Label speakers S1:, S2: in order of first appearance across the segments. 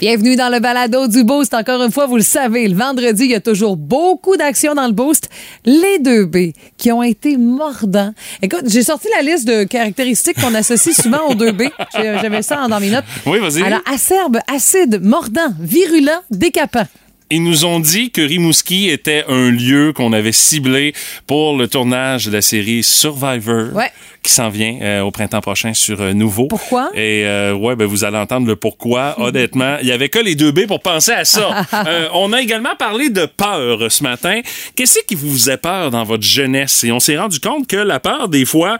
S1: Bienvenue dans le balado du Boost. Encore une fois, vous le savez, le vendredi, il y a toujours beaucoup d'actions dans le Boost. Les deux B qui ont été mordants. Écoute, j'ai sorti la liste de caractéristiques qu'on associe souvent aux deux B. J'ai- J'avais ça dans mes notes.
S2: Oui, vas-y.
S1: Alors, acerbe, acide, mordant, virulent, décapant.
S2: Ils nous ont dit que Rimouski était un lieu qu'on avait ciblé pour le tournage de la série Survivor.
S1: Ouais.
S2: Qui s'en vient euh, au printemps prochain sur euh, Nouveau.
S1: Pourquoi?
S2: Et euh, ouais, ben vous allez entendre le pourquoi. Honnêtement, il y avait que les deux B pour penser à ça. Euh, on a également parlé de peur ce matin. Qu'est-ce qui vous faisait peur dans votre jeunesse? Et on s'est rendu compte que la peur, des fois,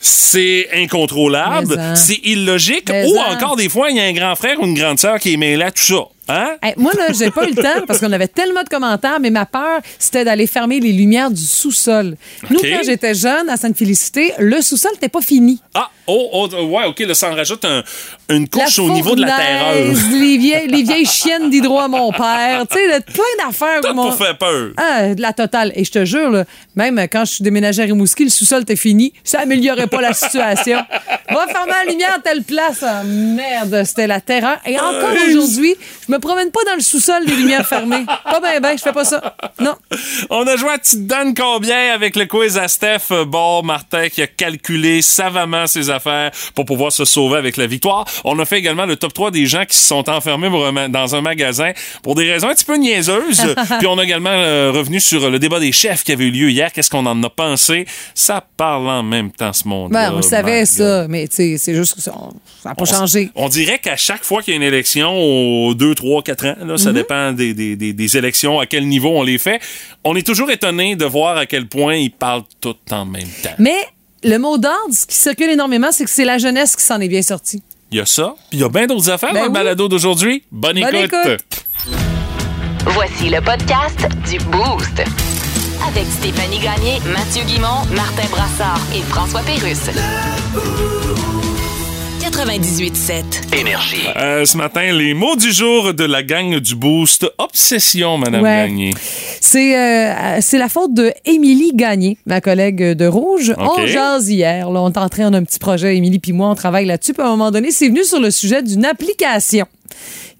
S2: c'est incontrôlable,
S1: en.
S2: c'est illogique,
S1: Mais
S2: ou
S1: en.
S2: encore des fois, il y a un grand frère ou une grande sœur qui est mêlé à tout ça. Hein?
S1: Hey, moi, là, j'ai pas eu le temps parce qu'on avait tellement de commentaires, mais ma peur, c'était d'aller fermer les lumières du sous-sol. Nous, quand j'étais jeune à Sainte-Félicité, le sous-sol n'était pas fini.
S2: Ah, oh, oh, ouais, OK, là, ça en rajoute un- une
S1: La
S2: couche au niveau de la terreur.
S1: Les vieilles, les vieilles chiennes d'hydro à mon père. Tu sais, plein d'affaires.
S2: T'as
S1: mon-
S2: fait peur.
S1: Ah, de la totale. Et je te jure, là, même quand je suis déménagée à Rimouski, le sous-sol était fini. Ça améliorait pas la situation. Va fermer la lumière à telle place. Ah, merde, c'était la terreur. Et encore aujourd'hui, je me promène pas dans le sous-sol, les lumières fermées. Pas ben ben, je fais pas ça. Non.
S2: On a joué à Tu te donnes combien avec le quiz à Steph Bon Martin qui a calculé savamment ses affaires pour pouvoir se sauver avec la victoire. On a fait également le top 3 des gens qui se sont enfermés dans un magasin pour des raisons un petit peu niaiseuses. Puis on a également euh, revenu sur le débat des chefs qui avait eu lieu hier. Qu'est-ce qu'on en a pensé? Ça parle en même temps ce monde.
S1: Ben, on le savait, ça. Mais c'est juste que ça n'a pas changé.
S2: On dirait qu'à chaque fois qu'il y a une élection, aux 2, 3, 4 ans, là,
S1: Mhm.
S2: ça dépend des, des, des, des élections, à quel niveau on les fait, on est toujours étonné de voir à quel point ils parlent tout en même temps.
S1: Mais le mot d'ordre, ce qui circule énormément, c'est que c'est la jeunesse qui s'en est bien sortie.
S2: Il y a ça, puis il y a bien d'autres affaires
S1: Ben
S2: dans le
S1: oui.
S2: balado d'aujourd'hui. Bonne,
S1: Bonne
S2: écoute.
S1: écoute.
S3: Voici le podcast du Boost. Avec Stéphanie Gagné, Mathieu Guimont, Martin Brassard et François Pérusse. 98.7.
S4: Énergie.
S2: Euh, ce matin, les mots du jour de la gang du Boost. Obsession, Madame
S1: Ouais.
S2: Gagné.
S1: C'est euh, c'est la faute de Émilie Gagné, ma collègue de Rouge. On jase hier. Là, on est en train d'un petit projet, Émilie puis moi, on travaille là-dessus. Puis à un moment donné, c'est venu sur le sujet d'une application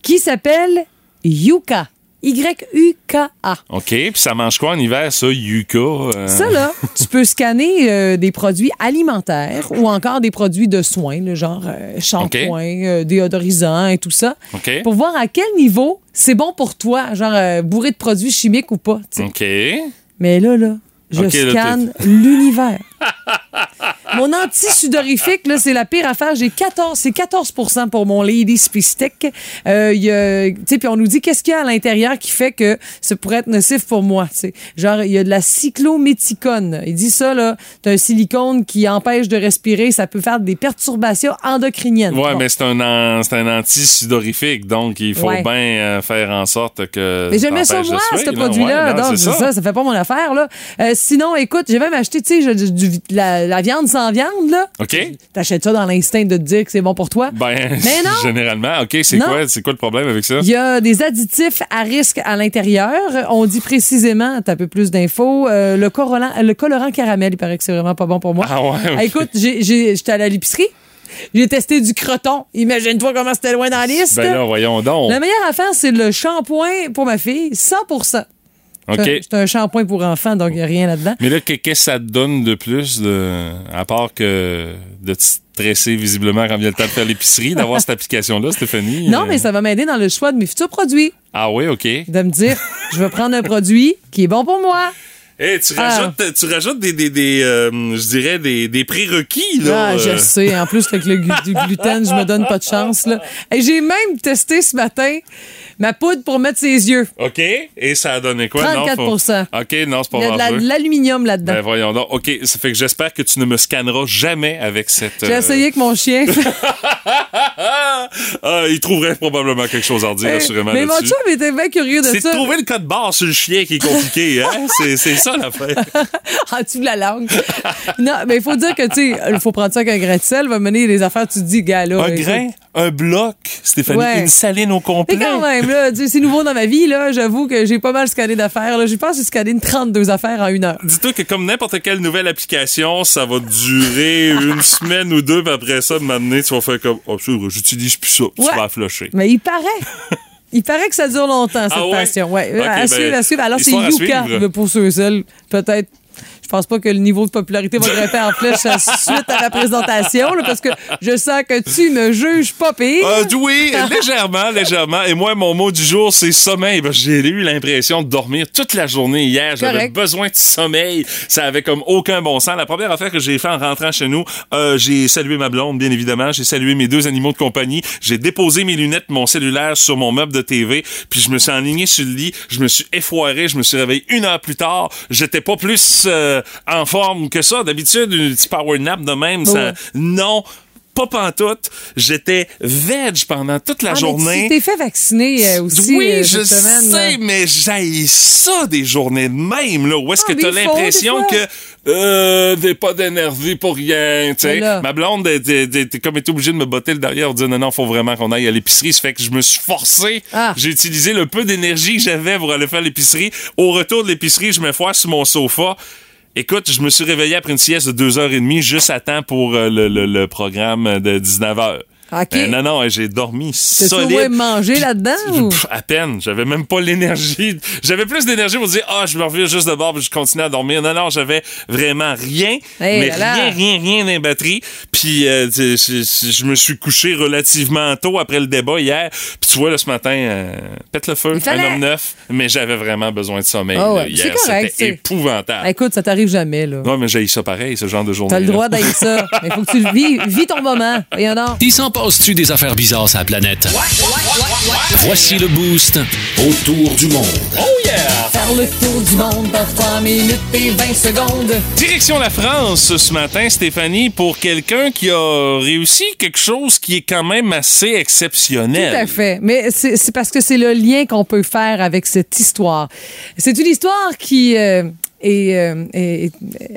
S1: qui s'appelle Yuka. Y-U-K-A.
S2: OK, puis ça mange quoi en hiver, ça, Yuka? euh?
S1: Ça, là, tu peux scanner euh, des produits alimentaires ou encore des produits de soins, le genre euh, shampoing, euh, déodorisant et tout ça, pour voir à quel niveau c'est bon pour toi, genre euh, bourré de produits chimiques ou pas.
S2: OK.
S1: Mais là, là, je scanne l'univers. mon anti-sudorifique, là, c'est la pire affaire. J'ai 14, c'est 14 pour mon Lady Stick. Euh, y a- tu sais, puis on nous dit qu'est-ce qu'il y a à l'intérieur qui fait que ça pourrait être nocif pour moi. tu sais? Genre, il y a de la cyclométicone. Il dit ça, là, t'as un silicone qui empêche de respirer. Ça peut faire des perturbations endocriniennes.
S2: Ouais,
S1: Bon.
S2: mais c'est un, an- c'est un anti-sudorifique, donc il faut
S1: Ouais.
S2: bien euh, faire en sorte que.
S1: Mais je mets moi, ce
S2: là.
S1: produit-là.
S2: Ouais, non,
S1: donc,
S2: c'est
S1: ça.
S2: ça.
S1: ça, fait pas mon affaire, là. Euh, sinon, écoute, j'ai même acheté, tu sais, la, la viande sans viande, là.
S2: OK.
S1: T'achètes ça dans l'instinct de te dire que c'est bon pour toi.
S2: Ben,
S1: Mais non!
S2: généralement. OK, c'est quoi, c'est quoi le problème avec ça?
S1: Il y a des additifs à risque à l'intérieur. On dit précisément, t'as un peu plus d'infos, euh, le, colorant, le colorant caramel, il paraît que c'est vraiment pas bon pour moi.
S2: Ah ouais.
S1: Ah, écoute, j'étais à l'épicerie, j'ai testé du croton. Imagine-toi comment c'était loin dans la liste.
S2: Ben là, voyons donc.
S1: La meilleure affaire, c'est le shampoing pour ma fille, 100
S2: OK.
S1: C'est un shampoing pour enfants, donc il n'y a rien là-dedans.
S2: Mais là, que- qu'est-ce que ça te donne de plus, de, à part que de te stresser visiblement quand vient le temps de faire l'épicerie, d'avoir cette application-là, Stéphanie?
S1: Non, mais ça va m'aider dans le choix de mes futurs produits.
S2: Ah oui, OK.
S1: De me dire, je vais prendre un produit qui est bon pour moi.
S2: Hey, tu,
S1: Ah.
S2: rajoutes, tu rajoutes des, des, des euh, je dirais, des, des prérequis, là.
S1: Ah, je sais. En plus, avec le du gluten, je me donne pas de chance. Là. J'ai même testé ce matin ma poudre pour mettre ses yeux.
S2: OK. Et ça a donné quoi?
S1: 34
S2: Non, faut- OK, non, c'est pas
S1: Il y a de la- l'aluminium là-dedans.
S2: Ben voyons donc. OK, ça fait que j'espère que tu ne me scanneras jamais avec cette...
S1: J'ai
S2: euh,
S1: essayé avec mon chien.
S2: ah, il trouverait probablement quelque chose à redire, assurément,
S1: Mais mon chum était bien curieux de
S2: C'est de
S1: ça.
S2: trouver le code barre sur le chien qui est compliqué, hein? C'est- C'est ça l'affaire.
S1: en dessous de la langue. non, mais il faut dire que, tu sais, il faut prendre ça avec un grain de sel, va mener les affaires, tu te dis, gars, là.
S2: Un
S1: écoute.
S2: grain, un bloc, Stéphanie,
S1: Ouais.
S2: une saline au complet.
S1: Mais quand même, là, c'est nouveau dans ma vie, là. J'avoue que j'ai pas mal scanné d'affaires, là. Je pense que j'ai scanné une 32 affaires en une heure.
S2: Dis-toi que comme n'importe quelle nouvelle application, ça va durer une semaine ou deux, puis après ça, de m'amener, tu vas faire comme, oh, j'utilise plus ça,
S1: Ouais.
S2: tu vas flusher.
S1: Mais il paraît. Il paraît que ça dure longtemps, cette
S2: Ah ouais?
S1: passion. Ouais. À
S2: ben,
S1: suivre, à suivre. Alors, c'est Yuka, pour ceux et celles, peut-être. Je pense pas que le niveau de popularité va grimper en flèche suite à la présentation, là, parce que je sens que tu me juges pas pire.
S2: Euh, oui, légèrement, légèrement. Et moi, mon mot du jour, c'est sommeil. Ben, J'ai eu l'impression de dormir toute la journée hier. J'avais besoin de sommeil. Ça avait comme aucun bon sens. La première affaire que j'ai fait en rentrant chez nous, euh, j'ai salué ma blonde, bien évidemment. J'ai salué mes deux animaux de compagnie. J'ai déposé mes lunettes, mon cellulaire sur mon meuble de TV. Puis je me suis enligné sur le lit. Je me suis effoiré. Je me suis réveillé une heure plus tard. J'étais pas plus euh, en forme que ça. D'habitude, une petite power nap de même, ça... Non, pas pantoute. J'étais veg pendant toute la
S1: Ah, mais
S2: journée.
S1: Tu t'es fait vacciner euh, aussi
S2: Oui,
S1: euh,
S2: je
S1: semaine.
S2: sais,
S1: là.
S2: mais j'ai ça des journées de même, là. Où est-ce
S1: Ah,
S2: que t'as l'impression que euh, t'es pas d'énergie pour rien, tu sais. Ma blonde, était comme été obligée de me botter le derrière dire non, non, faut vraiment qu'on aille à l'épicerie. Ça fait que je me suis forcé.
S1: Ah.
S2: J'ai utilisé le peu d'énergie que j'avais pour aller faire l'épicerie. Au retour de l'épicerie, je me foire sur mon sofa. Écoute, je me suis réveillé après une sieste de deux heures et demie, juste à temps pour euh, le, le- le programme de 19 Ben, non, non, j'ai dormi solide.
S1: mangé
S2: Puis-
S1: là-dedans, ou?
S2: À peine. J'avais même pas l'énergie. J'avais plus d'énergie pour dire, ah, je me reviens juste de bord puis je continue à dormir. Non, non, j'avais vraiment rien.
S1: Hey
S2: mais
S1: là là.
S2: rien, rien, rien batteries. Puis euh, tu sais, je, je me suis couché relativement tôt après le débat hier. Puis tu vois, là, ce matin, euh, pète le feu,
S1: fallait.
S2: un homme neuf. Mais j'avais vraiment besoin de sommeil.
S1: Ah ouais,
S2: hier.
S1: correct,
S2: C'était
S1: c'est-
S2: épouvantable.
S1: Écoute, ça t'arrive jamais, là.
S2: Ouais, mais j'ai ça pareil, ce genre de journée.
S1: T'as le droit d'être ça. Mais faut que tu le vis. Vis ton moment. Voyons donc.
S4: Passe-tu des affaires bizarres sur la planète? Voici le boost autour du monde.
S1: Faire le tour du monde dans 3 minutes et 20 secondes.
S2: Direction la France ce matin, Stéphanie, pour quelqu'un qui a réussi quelque chose qui est quand même assez exceptionnel.
S1: Tout à fait. Mais c'est c'est parce que c'est le lien qu'on peut faire avec cette histoire. C'est une histoire qui euh, est, euh, est-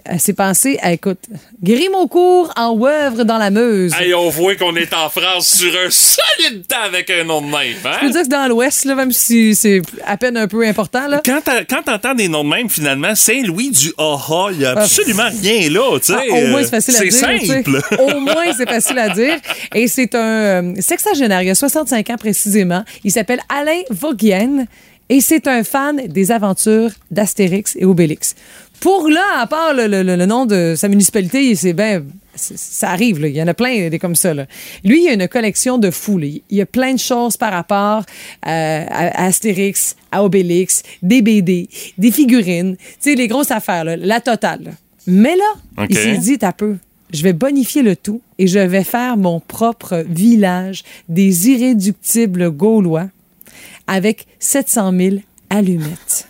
S1: elle s'est pensée à, écoute, Grimaud-Court en Wèvre dans la Meuse.
S2: Hey, on voit qu'on est en France sur un solide temps avec un nom de même,
S1: Je peux
S2: hein?
S1: dire que c'est dans l'Ouest, là, même si c'est à peine un peu important. Là.
S2: Quand quand t'entends des noms de même, finalement, Saint-Louis du Aha, il y a absolument rien là, tu sais.
S1: Ah, au moins, c'est
S2: euh,
S1: facile à
S2: c'est
S1: dire. sais.
S2: simple.
S1: Au moins, c'est facile à dire. Et c'est un euh, sexagénaire, il a 65 ans précisément. Il s'appelle Alain Vauguienne et c'est un fan des aventures d'Astérix et Obélix. Pour là, à part le, le- le nom de sa municipalité, c'est ben, ça arrive, là. il y en a plein des comme ça. Là. Lui, il a une collection de fous. là. Il y a plein de choses par rapport euh, à, Astérix, à Obélix, des BD, des figurines, tu sais, les grosses affaires, là, la totale. Mais là, il s'est dit, t'as peu. Je vais bonifier le tout et je vais faire mon propre village des irréductibles gaulois avec 700 000 allumettes.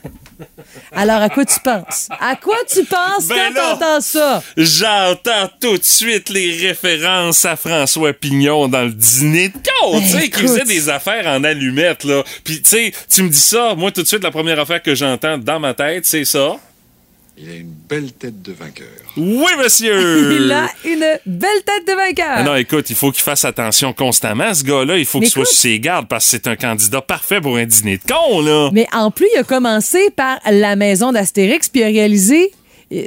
S1: Alors, à quoi tu penses? À quoi tu penses
S2: Ben
S1: quand t'entends ça?
S2: J'entends tout de suite les références à François Pignon dans le dîner de con, tu sais, qui faisait des affaires en allumettes, là. Puis, tu sais, tu me dis ça, moi, tout de suite, la première affaire que j'entends dans ma tête, c'est ça.
S5: Il a une belle tête de vainqueur.
S2: Oui, monsieur!
S1: Il a une belle tête de vainqueur.
S2: Ah non, écoute, il faut qu'il fasse attention constamment, ce gars-là. Il faut qu'il soit sur ses gardes parce que c'est un candidat parfait pour un dîner de con, là.
S1: Mais en plus, il a commencé par la maison d'Astérix, puis il a réalisé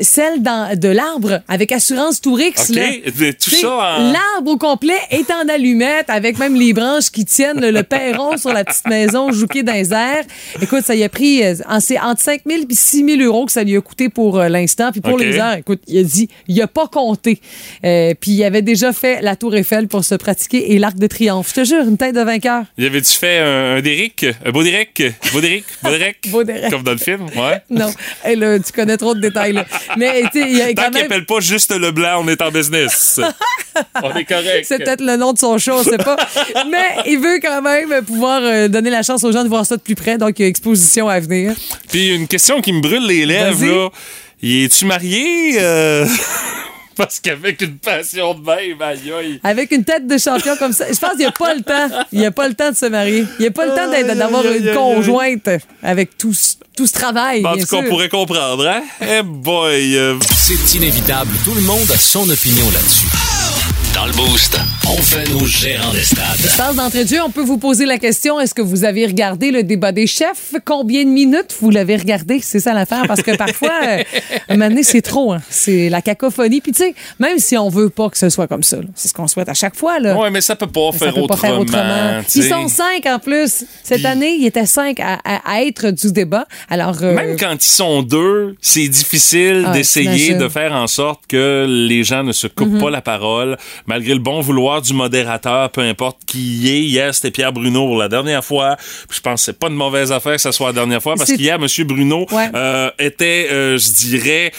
S1: celle dans- de l'arbre avec Assurance Tourix.
S2: OK,
S1: là.
S2: mais tout
S1: T'sais,
S2: ça en-
S1: L'arbre au complet est en allumette avec même les branches qui tiennent le, le perron sur la petite maison jouquée dans les airs. Écoute, ça y a pris euh, c'est entre 5 000 et 6 000 euros que ça lui a coûté pour euh, l'instant. Puis pour les heures, écoute, il a dit, il a pas compté. Euh, puis il avait déjà fait la Tour Eiffel pour se pratiquer et l'Arc de Triomphe. Je te jure, une tête de vainqueur.
S2: Y avait-tu fait un, un Derrick? Un beau Derrick? Beau Derrick? Beau Derrick?
S1: Beau Derrick.
S2: Comme dans le film, ouais.
S1: Non, Hey, là, tu connais trop de détails. Là. Mais tu sais, il y a
S2: Tant
S1: quand
S2: qu'il
S1: même...
S2: appelle pas juste le blanc, on est en business. on est correct.
S1: C'est peut-être le nom de son show, on sait pas. Mais il veut quand même pouvoir euh, donner la chance aux gens de voir ça de plus près. Donc, il y a exposition à venir.
S2: Puis une question qui me brûle les lèvres, là. Y es-tu marié? euh, Parce qu'avec une passion de même, aïe aïe.
S1: Avec une tête de champion comme ça, je pense qu'il n'y a pas le temps. Il n'y a pas le temps de se marier. Il n'y a pas le temps d'avoir une
S2: aïe,
S1: conjointe avec tout, ce- tout ce travail.
S2: En
S1: bien
S2: tout cas, on pourrait comprendre, hein? Eh boy! euh,
S4: C'est inévitable, tout le monde a son opinion là-dessus. Dans le Boost, on fait nos gérants d'estrade.
S1: Passe d'entrée de jeu, on peut vous poser la question est-ce que vous avez regardé le débat des chefs? Combien de minutes vous l'avez regardé? C'est ça l'affaire, parce que parfois, euh, un moment donné, c'est trop. hein. C'est la cacophonie. Puis tu sais, même si on veut pas que ce soit comme ça, c'est ce qu'on souhaite à chaque fois. Là.
S2: Ouais, mais ça peut pas,
S1: Ça
S2: faire,
S1: peut pas
S2: autrement,
S1: faire autrement. Ils sont cinq en plus. Cette
S2: Puis-
S1: année, ils étaient cinq à, à- à être du débat. Alors, euh,
S2: Même quand ils sont deux, c'est difficile
S1: Ah,
S2: d'essayer de faire en sorte que les gens ne se coupent pas la parole, malgré le bon vouloir du modérateur, peu importe qui y est. Hier, c'était Pierre Bruno pour la dernière fois. Puis je pense que c'est pas une mauvaise affaire que ça soit la dernière fois, parce qu'hier, M. Bruno
S1: Ouais.
S2: euh, était, euh, je dirais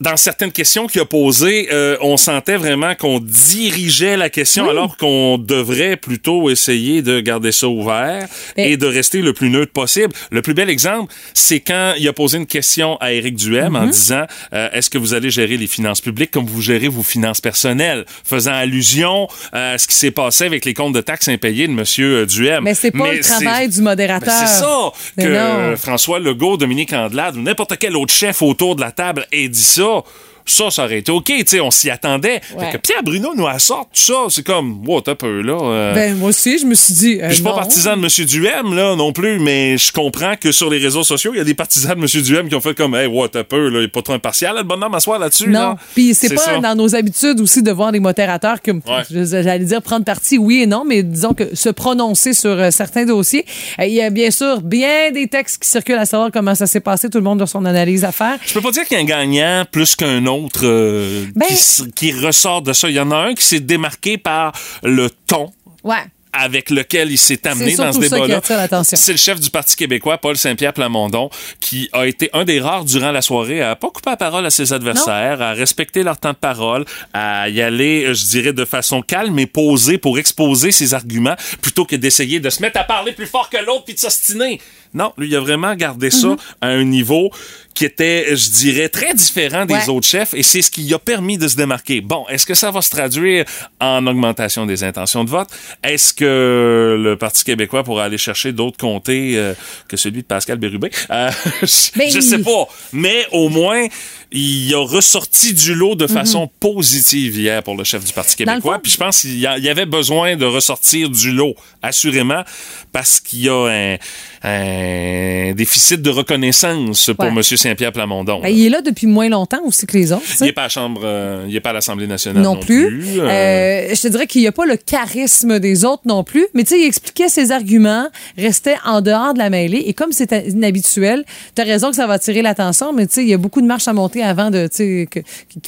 S2: dans certaines questions qu'il a posées, euh, on sentait vraiment qu'on dirigeait la question alors qu'on devrait plutôt essayer de garder ça ouvert
S1: Mais-
S2: et de rester le plus neutre possible. Le plus bel exemple, c'est quand il a posé une question à Éric Duhem en disant euh, est-ce que vous allez gérer les finances publiques comme vous gérez vos finances personnelles, faisant allusion à ce qui s'est passé avec les comptes de taxes impayés de Monsieur Duhem.
S1: mais c'est pas le travail du modérateur.
S2: c'est ça
S1: Mais
S2: que
S1: non.
S2: euh, François Legault, Dominique Andelade ou n'importe quel autre chef autour de la table ait dit ça. pasó Ça, ça aurait été OK, tu sais, on s'y attendait.
S1: Ouais.
S2: Fait que Pierre Bruno nous assorte tout ça, c'est comme, wow, t'as peu, là. euh,
S1: Ben, moi aussi, je me suis dit. euh,
S2: je suis pas
S1: non.
S2: partisan de M. Duhem, là, non plus, mais je comprends que sur les réseaux sociaux, il y a des partisans de M. Duhem qui ont fait comme, hey, what, t'as peu, là, il est pas trop impartial, là, le bonhomme, asseoir là-dessus,
S1: Non.
S2: là.
S1: Puis c'est pas
S2: ça.
S1: dans nos habitudes aussi de voir des modérateurs
S2: Ouais.
S1: je- j'allais dire prendre parti oui et non, mais disons que se prononcer sur euh, certains dossiers. Euh, Il y a bien sûr bien des textes qui circulent à savoir comment ça s'est passé. Tout le monde a son analyse à faire.
S2: Je peux pas dire qu'il y a un gagnant plus qu'un autre euh,
S1: Ben-
S2: qui, ressort de ça. Il y en a un qui s'est démarqué par le ton
S1: Ouais.
S2: avec lequel il s'est amené dans ce débat-là. C'est le chef du Parti québécois, Paul Saint-Pierre Plamondon, qui a été un des rares durant la soirée à pas couper la parole à ses adversaires, à respecter leur temps de parole, à y aller, je dirais, de façon calme et posée pour exposer ses arguments, plutôt que d'essayer de se mettre à parler plus fort que l'autre puis de s'ostiner. Non, lui, il a vraiment gardé ça
S1: Mm-hmm.
S2: à un niveau qui était, je dirais, très différent des
S1: Ouais.
S2: autres chefs et c'est ce qui a permis de se démarquer. Bon, est-ce que ça va se traduire en augmentation des intentions de vote? Est-ce que le Parti québécois pourra aller chercher d'autres comtés euh, que celui de Pascal Bérubé? Euh, je,
S1: Ben,
S2: je sais pas. Mais au moins, il a ressorti du lot de façon positive hier pour le chef du Parti
S1: Mhm.
S2: Québécois. Puis je pense qu'il y, avait besoin de ressortir du lot, assurément, parce qu'il y a un, un déficit de reconnaissance pour
S1: Ouais.
S2: M. Saint-Pierre Plamondon.
S1: Ben, il est là depuis moins longtemps aussi que les autres.
S2: Il n'est pas à Chambre, euh, il est pas à l'Assemblée nationale non,
S1: non plus.
S2: Euh,
S1: Euh, je te dirais qu'il n'y a pas le charisme des autres non plus, mais tu sais, il expliquait ses arguments, restait en dehors de la mêlée, et comme c'est inhabituel, tu as raison que ça va attirer l'attention, mais tu sais, il y a beaucoup de marches à monter avant de, tu qu'ils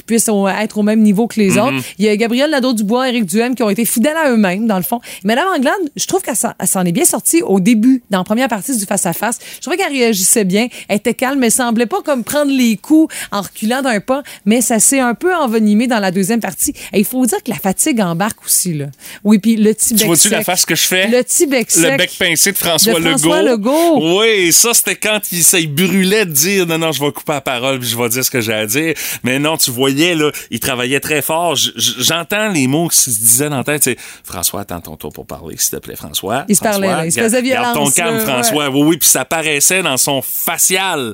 S1: puissent être au même niveau que les
S2: Mm-hmm.
S1: autres. Il y a Gabriel Nadeau-Dubois, Éric Duhem qui ont été fidèles à eux-mêmes, dans le fond. Madame Anglade, je trouve qu'elle s'en- est bien sortie au début, dans la première partie du face-à-face. Je trouvais qu'elle réagissait bien, elle était calme, mais semblait pas comme prendre les coups en reculant d'un pas, mais ça s'est un peu envenimé dans la deuxième partie. Et il faut dire que la fatigue embarque aussi, là. Oui, puis le petit
S2: Tu vois-tu la face que je fais?
S1: Le petit bec
S2: Le bec pincé de François,
S1: De François
S2: Legault.
S1: Legault.
S2: Oui, ça, c'était quand il, ça, il brûlait de dire non, non, je vais couper la parole puis je vais dire ce que j'ai à dire. Mais non, tu voyais, là, il travaillait très fort. J'entends les mots qui se disaient dans la tête. C'est François, attends ton tour pour parler, s'il te plaît, François.
S1: Il se parlait, là. Il se faisait
S2: garde ton
S1: violence,
S2: calme, François. Oui, oui, puis ça paraissait dans son facial.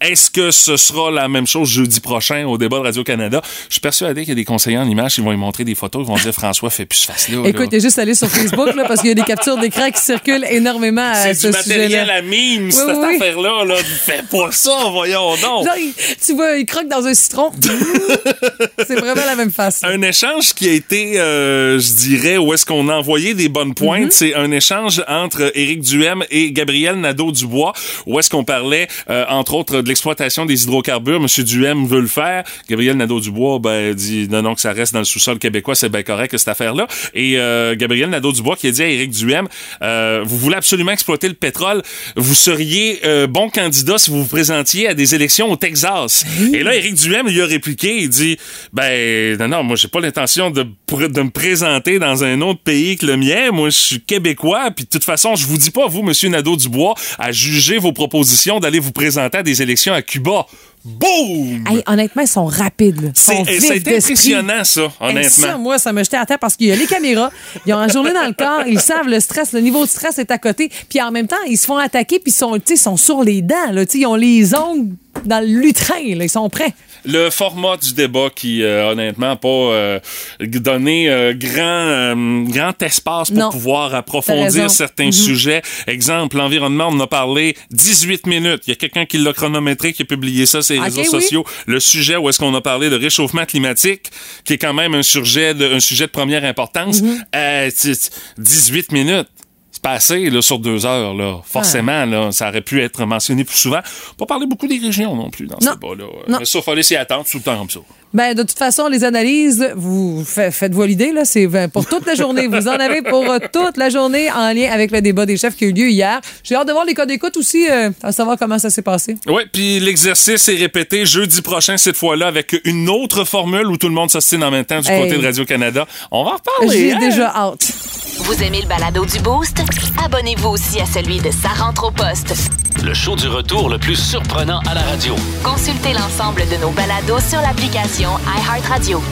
S2: Est-ce que ce sera la même chose jeudi prochain au débat de Radio-Canada? Je suis persuadé qu'il y a des conseillers en images qui vont lui montrer des photos, qui vont dire François, fais plus ce face-là. là.
S1: Écoute, il est juste allé sur Facebook, là, parce qu'il y a des captures d'écran qui circulent énormément à
S2: C'est
S1: ce
S2: du matériel à mime,
S1: Oui,
S2: cette
S1: oui,
S2: affaire-là. Là. Fais pas ça, voyons donc.
S1: Genre, tu vois, il croque dans un citron. c'est vraiment la même face.
S2: Un échange qui a été, euh, je dirais, où est-ce qu'on a envoyé des bonnes pointes,
S1: Mhm.
S2: c'est un échange entre Éric Duhem et Gabriel Nadeau-Dubois, où est-ce qu'on parlait, euh, entre autres, de l'exploitation des hydrocarbures. Monsieur Duhem veut le faire. Gabriel Nadeau-Dubois ben, dit non, non, que ça reste dans le sous-sol québécois, c'est bien correct, cette affaire-là. Et euh, Gabriel Nadeau-Dubois qui a dit à Éric Duhem, euh, vous voulez absolument exploiter le pétrole, vous seriez euh, bon candidat si vous vous présentiez à des élections au Texas. Et là, Éric Duhem lui a répliqué, il dit, ben non, non, moi j'ai pas l'intention de, de me présenter dans un autre pays que le mien. Moi, je suis québécois, puis de toute façon, je vous dis pas, vous, Monsieur Nadeau-Dubois, à juger vos propositions d'aller vous présenter à des élections à Cuba. Boum!
S1: Hey, honnêtement, ils sont rapides. là. Ils
S2: C'est
S1: sont d'esprit.
S2: impressionnant, ça,
S1: Hey,
S2: honnêtement.
S1: ça, moi, ça me jetait à terre parce qu'il y a les caméras, ils ont un journée dans le corps, ils savent le stress, le niveau de stress est à côté, puis en même temps, ils se font attaquer, puis ils sont, sont sur les dents, là, ils ont les ongles dans le lutrin, là, ils sont prêts.
S2: Le format du débat qui, euh, honnêtement, pas euh, donné euh, grand, euh, grand espace pour
S1: Non.
S2: pouvoir approfondir certains
S1: Mhm.
S2: sujets. Exemple, l'environnement, on en a parlé 18 minutes. Il y a quelqu'un qui l'a chronométré, qui a publié ça sur les réseaux
S1: oui.
S2: sociaux. Le sujet où est-ce qu'on a parlé de réchauffement climatique, qui est quand même un sujet de, un sujet de première importance.
S1: Mhm.
S2: Euh, 18 minutes. C'est pas assez là, sur deux heures. Là. Forcément, là, ça aurait pu être mentionné plus souvent. Pas parler beaucoup des régions non plus dans ce débat-là. Mais ça, il fallait s'y attendre tout le temps comme ça.
S1: Ben, de toute façon, les analyses, vous fa- faites-vous l'idée, là, c'est ben, pour toute la journée. Vous en avez pour euh, toute la journée en lien avec le débat des chefs qui a eu lieu hier. J'ai hâte de voir les codes d'écoute aussi, euh, à savoir comment ça s'est passé.
S2: Oui, puis l'exercice est répété jeudi prochain, cette fois-là, avec une autre formule où tout le monde s'ostine en même temps du
S1: Hey.
S2: côté de Radio-Canada. On va en reparler.
S1: J'ai
S2: hein?
S1: déjà hâte.
S3: Vous aimez le balado du Boost? Abonnez-vous aussi à celui de Sa rentre au poste.
S4: Le show du retour le plus surprenant à la radio.
S3: Consultez l'ensemble de nos balados sur l'application iHeartRadio.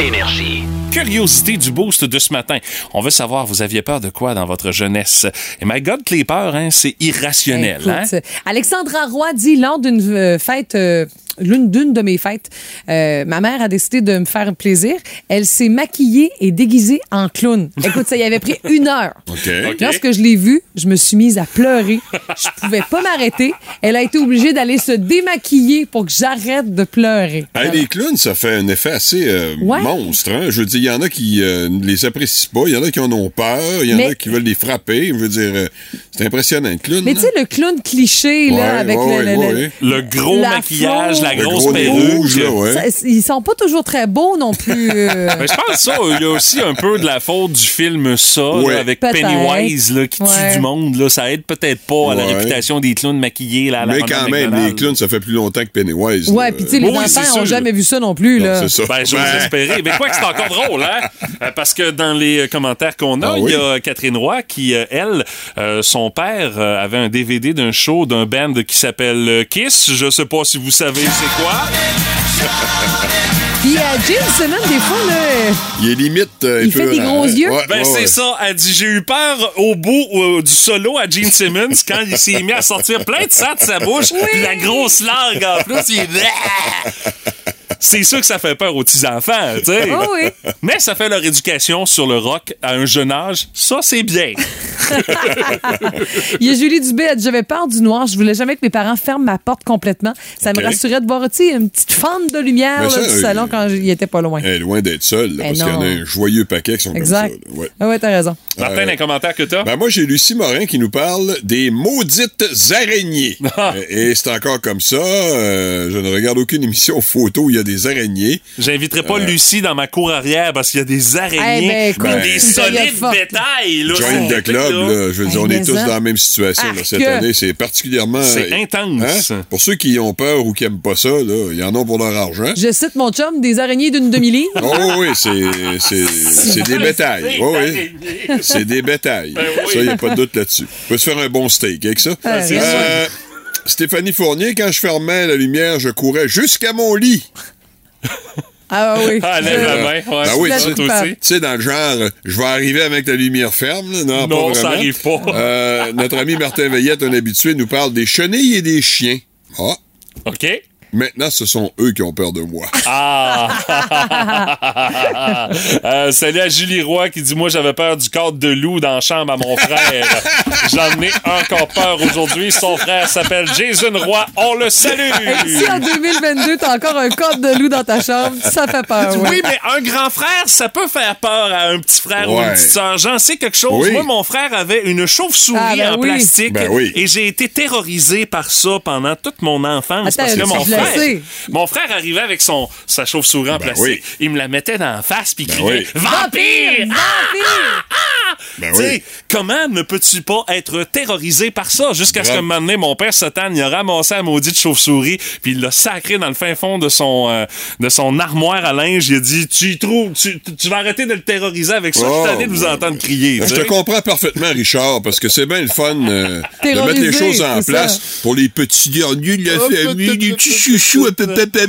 S4: Énergie.
S2: Curiosité du boost de ce matin. On veut savoir, vous aviez peur de quoi dans votre jeunesse? Et my God, que les peurs, hein, c'est irrationnel.
S1: Écoute,
S2: hein?
S1: Alexandra Roy dit lors d'une euh, fête, euh, l'une d'une de mes fêtes, euh, ma mère a décidé de me faire plaisir. Elle s'est maquillée et déguisée en clown. Écoute, ça y avait pris une heure.
S5: OK.
S2: OK.
S1: Lorsque je l'ai vue, je me suis mise à pleurer. Je pouvais pas m'arrêter. Elle a été obligée d'aller se démaquiller pour que j'arrête de pleurer.
S5: Hey, les clowns, ça fait un effet assez euh,
S1: Ouais.
S5: monstre. Hein? Je veux dire, il y en a qui euh, ne les apprécient pas, il y en a qui en ont peur, il y en
S1: Mais-
S5: a qui veulent les frapper. Je veux dire, euh, c'est impressionnant, le clown.
S1: Mais tu sais, le clown cliché, là,
S5: Ouais,
S1: avec
S5: ouais,
S1: le, le-
S5: ouais,
S1: le-
S5: ouais.
S2: Le gros
S1: La
S2: maquillage. La grosse perruque.
S5: rouge, là, ouais.
S1: Ça- ils sont pas toujours très beaux non plus. euh.
S2: Ben, je pense que ça, il y a aussi un peu de la faute du film Ça, là, avec. Pennywise là, qui
S1: Ouais.
S2: tue du monde. Là. Ça aide peut-être pas à la réputation des clowns maquillés là, à la
S5: Mais quand même, les clowns, ça fait plus longtemps que Pennywise.
S1: ouais, puis tu sais, les
S2: Oui, c'est
S1: enfants
S2: sûr.
S1: ont jamais vu ça non plus.
S5: Non,
S1: là.
S5: c'est ça.
S2: Ben, j'ose
S5: Ben,
S2: espérer. Mais quoi que c'est encore drôle, hein? Euh, Parce que dans les euh, commentaires qu'on a,
S5: Ah
S2: il
S5: oui?
S2: y a Catherine Roy qui, elle, euh, son père avait un DVD d'un show d'un band qui s'appelle Kiss. Je sais pas si vous savez c'est quoi?
S1: Puis euh, Jim Simmons, des fois, là,
S5: Il est limite. euh,
S1: Il fait des gros
S5: hein?
S1: yeux.
S5: Ouais,
S2: Ben,
S5: ouais,
S2: c'est
S5: ouais.
S2: ça. Elle dit J'ai eu peur au bout euh, du solo à Gene Simmons quand il s'est mis à sortir plein de sang de sa bouche. puis La grosse langue en plus. Il est... C'est sûr que ça fait peur aux petits-enfants, tu sais.
S1: Oh oui.
S2: Mais ça fait leur éducation sur le rock à un jeune âge. Ça, c'est bien.
S1: il y a Julie Dubé, elle dit J'avais peur du noir, je voulais jamais que mes parents ferment ma porte complètement. Ça me rassurait de voir, tu sais, une petite fente de lumière
S5: Mais
S1: là,
S5: ça,
S1: du
S5: euh,
S1: salon quand il était pas loin.
S5: Elle est loin d'être seule, là, parce qu'il y en a un joyeux paquet qui sont
S1: Exact.
S5: comme ça. là. Ouais.
S1: Ah ouais, t'as raison.
S2: Martin, un commentaire que t'as?
S5: Ben moi, j'ai Lucie Morin qui nous parle des maudites araignées.
S2: Ah.
S5: Et et c'est encore comme ça. euh, je ne regarde aucune émission photo où il y a des araignées.
S2: J'inviterai pas Lucie dans ma cour arrière parce qu'il y a des araignées,
S1: Eh ben,
S5: Ben,
S2: des solides bétails. Là,
S5: Join the club,
S2: là.
S5: je veux dire,
S1: Hey,
S5: on est
S1: mais
S5: tous
S1: ça.
S5: dans la même situation là, cette année. C'est particulièrement...
S2: C'est intense.
S5: Hein? Pour ceux qui ont peur ou qui aiment pas ça, là, il y en a pour leur argent.
S1: Je cite mon chum, des araignées d'une demi-livre.
S5: Oh oui, c'est, c'est, des bétails.
S2: Des
S5: Oh, oui. C'est des bétails.
S2: Ben oui.
S5: Ça, il n'y a pas de doute là-dessus. On peut se faire un bon steak avec ça.
S1: Ah,
S5: Euh, Stéphanie Fournier, quand je fermais la lumière, je courais jusqu'à mon lit.
S1: Ah oui.
S2: Ah, lève la main. Ouais,
S5: Ben oui,
S2: ça,
S5: tu-
S2: aussi.
S5: Tu sais, dans le genre, je vais arriver avec la lumière ferme. là. Non,
S2: Non,
S5: pas
S2: ça
S5: vraiment.
S2: arrive pas.
S5: Euh, notre ami Martin Veillette, un habitué, nous parle des chenilles et des chiens. Ah,
S2: OK.
S5: Maintenant, ce sont eux qui ont peur de moi.
S2: Ah! Euh, salut à Julie Roy qui dit Moi, j'avais peur du cadre de loup dans la chambre à mon frère. J'en ai encore peur aujourd'hui. Son frère s'appelle Jason Roy. On le salue!
S1: Si en 2022, t'as encore un code de loup dans ta chambre, ça fait peur. ouais.
S2: Oui, mais un grand frère, ça peut faire peur à un petit frère ou une petite sœur. J'en sais quelque chose.
S5: Oui.
S2: Moi, mon frère avait une chauve-souris
S1: Ah, ben
S2: en
S1: oui.
S2: plastique
S5: Ben oui.
S2: et j'ai été terrorisé par ça pendant toute mon enfance.
S1: Attends,
S2: parce que mon
S1: le
S2: frère, mon frère arrivait avec son, sa chauve-souris en
S5: Ben
S2: plastique.
S5: oui.
S2: Il me la mettait dans la face puis il criait
S5: oui.
S2: Vampire!
S1: Vampire!
S5: Ben
S2: Tu sais,
S5: oui.
S2: comment ne peux-tu pas être terrorisé par ça? Jusqu'à ce
S5: Grave.
S2: qu'un moment donné, mon père Satan, il a ramassé la maudite chauve-souris, puis il l'a sacré dans le fin fond de son, euh, de son armoire à linge. Il a dit, tu y trouves, tu, tu vas arrêter de le terroriser avec ça.
S5: Oh,
S2: je suis de vous
S5: ouais,
S2: entendre crier.
S5: Je te comprends parfaitement, Richard, parce que c'est bien le fun euh, de mettre les choses en place
S1: ça.
S5: pour les petits derniers de la famille, les petits
S6: chouchou, un peu, peu, peu,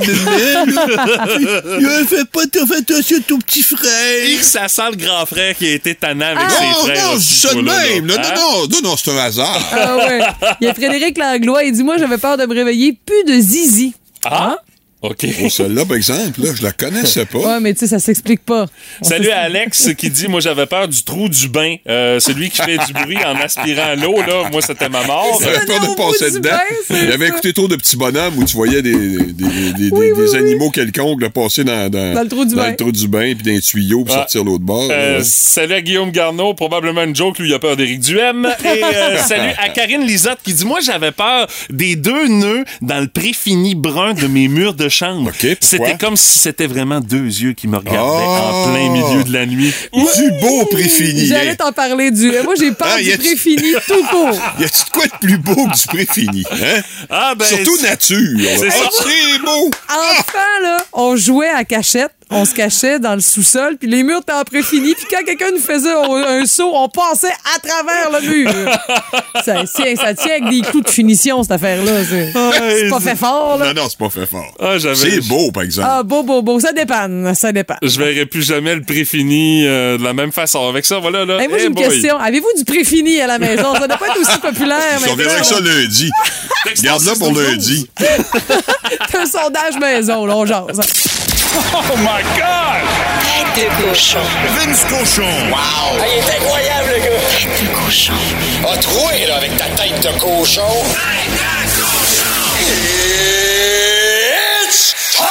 S6: Fais pas fais attention à ton petit frère.
S2: Et que ça sent le grand frère qui a été tannant avec
S6: Non,
S2: ses frères.
S6: non,
S2: à
S6: je
S2: ce
S6: dis ça de même. Non, non,
S2: Hein?
S6: non, non, non, c'est un hasard.
S1: Ah ouais. Il y a Frédéric Langlois, il dit Moi, j'avais peur de me réveiller, plus de zizi.
S2: Ah? OK.
S6: Bon, celle-là, par exemple, là, je la connaissais pas.
S1: Ouais, mais tu sais, ça s'explique pas. On
S2: Salut à Alex qui dit Moi, j'avais peur du trou du bain. Euh, celui qui fait du bruit en aspirant l'eau, là. Moi, c'était ma mort.
S6: J'avais peur de passer dedans.
S1: bain,
S6: J'avais écouté trop de petits bonhommes où tu voyais des, des, des- des-
S1: Oui,
S6: des
S1: oui, oui.
S6: animaux quelconques là, passer dans, dans,
S1: Dans le trou du bain.
S6: le trou du bain, puis dans les tuyaux, puis
S2: Ah.
S6: sortir l'autre bord.
S2: Euh, salut à Guillaume Garneau, probablement une joke, lui, il a peur d'Éric Duhem. Et euh, salut à Karine Lisotte qui dit Moi, j'avais peur des deux nœuds dans le préfini brun de mes murs de chambre. C'était comme si c'était vraiment deux yeux qui me regardaient
S6: Oh!
S2: en plein milieu de la nuit.
S6: Du beau préfini.
S1: J'allais t'en parler du. Moi, j'ai peur
S6: Ah, y
S1: du préfini tout court.
S6: Y a-tu de quoi de plus beau que du préfini? Hein?
S2: Ah, ben.
S6: Surtout nature.
S2: c'est
S6: Ah,
S2: ça.
S6: c'est beau!
S1: Enfant, là, on jouait à cachette. On se cachait dans le sous-sol, puis les murs étaient en préfini. Puis quand quelqu'un nous faisait un, un saut, on passait à travers le mur. Ça tient, ça tient avec des coups de finition, cette affaire-là. C'est c'est pas fait fort, là.
S6: Non, non, c'est pas fait fort.
S2: Ah,
S6: c'est beau, par exemple.
S1: Ah, beau, beau, beau. Ça dépanne, ça dépanne.
S2: Je verrai plus jamais le préfini euh, de la même façon. Avec ça, voilà, là.
S1: Hey, moi, j'ai
S2: eh
S1: une
S2: boy.
S1: question. Avez-vous du préfini à la maison? Ça doit pas être aussi populaire.
S6: Reviendrai avec ça lundi. Garde-le pour lundi.
S1: C'est un sondage maison, là, on jase.
S2: Oh my God!
S3: Tête de cochon.
S7: Vince Cochon. Wow!
S8: Ah, il est incroyable, le gars!
S3: Tête de cochon.
S7: A troué, là, avec ta tête de cochon. Tête de cochon! It's time!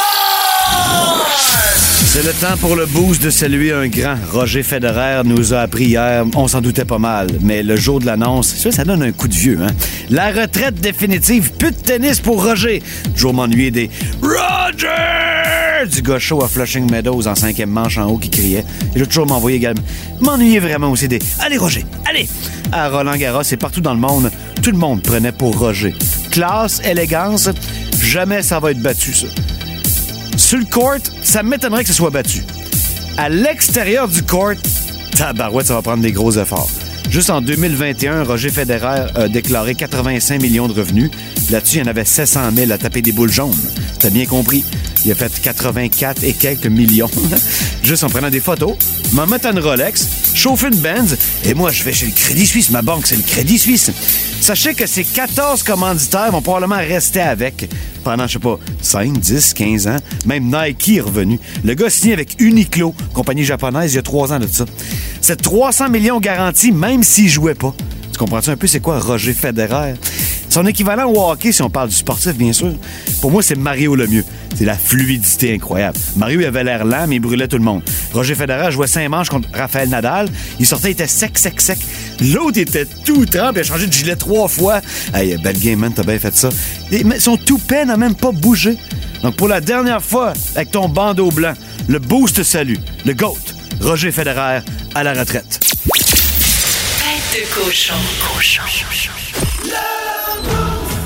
S9: C'est le temps pour le boost de saluer un grand. Roger Federer nous a appris hier, on s'en doutait pas mal, mais le jour de l'annonce, ça, ça donne un coup de vieux, hein? La retraite définitive, plus de tennis pour Roger. Toujours m'ennuyer des Roger du gars chaud à Flushing Meadows en cinquième manche en haut qui criait. Je vais toujours m'envoyer également. M'ennuyer vraiment aussi des Allez Roger, allez! À Roland Garros et partout dans le monde, tout le monde prenait pour Roger. Classe, élégance, jamais ça va être battu, ça. Sur le court, ça m'étonnerait que ce soit battu. À l'extérieur du court, tabarouette, ça va prendre des gros efforts. Juste en 2021, Roger Federer a déclaré 85 millions de revenus. Là-dessus, il y en avait 700 000 à taper des boules jaunes. T'as bien compris? Il a fait 84 et quelques millions. Juste en prenant des photos, m'en mettant une Rolex, chauffer une Benz, et moi, je vais chez le Crédit Suisse. Ma banque, c'est le Crédit Suisse. Sachez que ces 14 commanditaires vont probablement rester avec pendant, je sais pas, 5, 10, 15 ans. Même Nike est revenu. Le gars signé avec Uniqlo, compagnie japonaise, il y a 3 ans de ça. C'est 300 millions garantis, même s'il jouait pas. Tu comprends-tu un peu c'est quoi Roger Federer? Son équivalent au hockey, si on parle du sportif, bien sûr, pour moi, c'est Mario le mieux. C'est la fluidité incroyable. Mario avait l'air lent, mais il brûlait tout le monde. Roger Federer jouait cinq manches contre Raphaël Nadal. Il sortait, il était sec, sec, sec. L'autre était tout trempe, il a changé de gilet trois fois. Hey, belle game, man, t'as bien fait ça. Et, son toupet n'a même pas bougé. Donc, pour la dernière fois, avec ton bandeau blanc, le boost salut, le GOAT, Roger Federer à la retraite.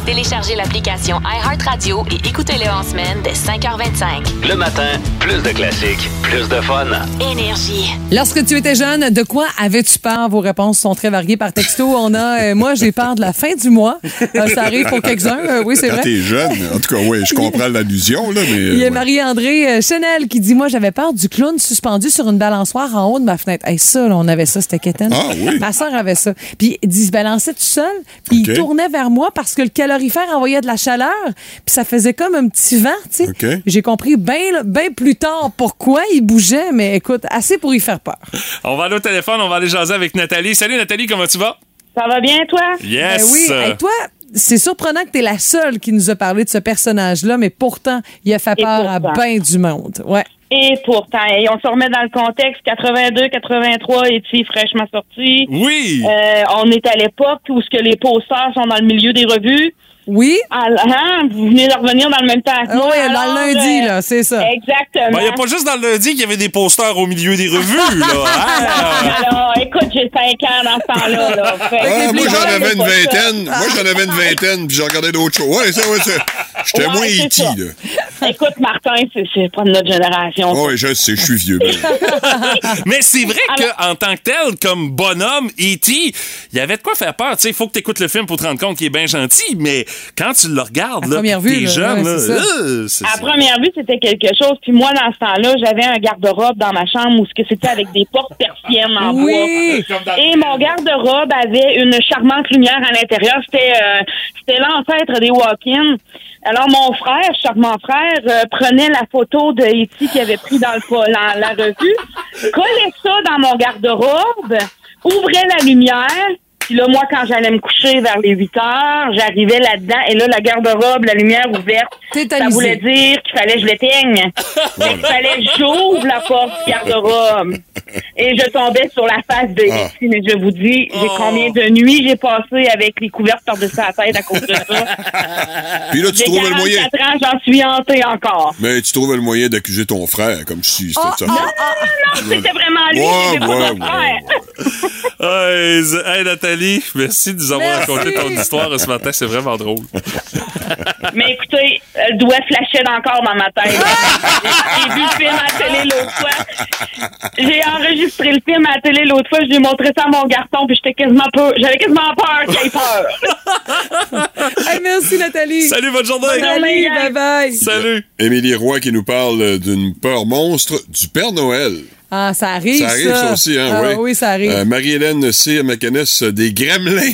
S3: Téléchargez l'application iHeartRadio et écoutez-le en semaine dès 5h25.
S4: Le matin, plus de classiques, plus de fun.
S3: Énergie.
S1: Lorsque tu étais jeune, de quoi avais-tu peur? Vos réponses sont très variées par texto. On a, euh, moi, j'ai peur de la fin du mois. Euh, ça arrive pour quelques-uns. Euh, oui, c'est vrai.
S6: t'es jeune, en tout cas, oui, je comprends l'allusion, là, mais.
S1: Il y a
S6: ouais.
S1: Marie-André Chanel qui dit Moi, j'avais peur du clown suspendu sur une balançoire en haut de ma fenêtre. Hey, ça, là, on avait ça, c'était quétaine.
S6: Ah, oui.
S1: Ma soeur avait ça. Puis il se balançait tout seul, puis il tournait vers moi parce que le calorifère envoyait de la chaleur, puis ça faisait comme un petit vent, tu sais. J'ai compris bien ben plus tard pourquoi il bougeait, mais écoute, assez pour y faire peur.
S2: On va aller au téléphone, on va aller jaser avec Nathalie. Salut Nathalie, comment tu vas?
S10: Ça va bien, toi?
S2: Yes!
S1: Ben oui, Hey, toi, c'est surprenant que tu es la seule qui nous a parlé de ce personnage-là, mais pourtant, il a fait
S10: Et
S1: peur à bien du monde. Ouais.
S10: Et pourtant, et on se remet dans le contexte, 82, 83 est fraîchement sorti.
S2: Oui!
S10: Euh, on est à l'époque où ce que les posters sont dans le milieu des revues.
S1: Oui.
S10: Ah, hein, vous venez de revenir dans le même temps
S1: Ah ouais, dans le lundi,
S10: euh,
S1: là, c'est ça.
S10: Exactement.
S2: Il n'y Ben, a pas juste dans le lundi qu'il y avait des posters au milieu des revues, là. hein?
S10: Alors, écoute, j'ai 5 ans dans ce temps-là. Là.
S6: Ah, moi, j'en avais une vingtaine. Moi, j'en avais une vingtaine, puis j'ai regardé d'autres choses. Ouais, ça, ouais, ça.
S5: J'étais
S10: Ouais,
S5: moins là.
S10: Écoute, Martin, c'est c'est pas de notre génération.
S5: Oh, oui, je sais, je suis vieux.
S2: Mais c'est vrai qu'en tant que tel, comme bonhomme, E.T., il y avait de quoi faire peur. Tu sais, il faut que tu écoutes le film pour te rendre compte qu'il est bien gentil, mais quand tu le regardes,
S1: À
S2: là,
S1: première vue,
S2: t'es
S1: là,
S2: jeune,
S1: ouais,
S2: là,
S1: c'est ça.
S2: euh, c'est
S10: À
S2: ça.
S10: première vue, c'était quelque chose. Puis moi, dans ce temps-là, j'avais un garde-robe dans ma chambre où ce que c'était avec des portes persiennes en
S1: Oui.
S10: bois. Et mon garde-robe avait une charmante lumière à l'intérieur. C'était euh, c'était l'ancêtre des walk-ins. Alors mon frère, charmant frère, euh, prenait la photo de E.T. qu'il avait pris dans le la, la revue, collait ça dans mon garde-robe, ouvrait la lumière. Puis là, moi, quand j'allais me coucher vers les 8 heures, j'arrivais là-dedans et là, la garde-robe, la lumière ouverte, ça voulait dire qu'il fallait que je l'éteigne. Qu'il fallait que j'ouvre la porte garde-robe. Et je tombais sur la face de
S5: Ah.
S10: Mais je vous dis, j'ai combien de nuits j'ai passé avec les couvertes par-dessus la tête à cause de ça?
S5: Puis là, tu
S10: J'ai
S5: trouvais le moyen.
S10: 44 ans, j'en suis hantée encore.
S5: Mais tu trouvais le moyen d'accuser ton frère, comme si c'était
S1: Ah,
S5: ça.
S10: Non, c'était vraiment lui,
S5: Ouais, ouais, ouais,
S10: frère.
S2: Hey, hey, Nathalie, merci de nous avoir
S1: Merci.
S2: raconté ton histoire ce matin. C'est vraiment drôle.
S10: Mais écoutez, le doigt flashait encore dans ma tête. J'ai vu le film à la télé l'autre fois. J'ai enregistré le film à la télé l'autre fois. J'ai montré ça à mon garçon, puis j'étais quasiment peur. J'avais quasiment peur qu'il ait peur.
S1: Hey, merci, Nathalie.
S2: Salut, bonne journée!
S1: Nathalie, bye bye.
S2: Salut!
S5: Émilie Roy qui nous parle d'une peur monstre du Père Noël.
S1: Ah, ça arrive,
S5: Ça arrive, ça aussi, hein,
S1: Ah,
S5: oui.
S1: oui, ça arrive.
S5: Euh, Marie-Hélène C. McInnes, euh, des gremlins.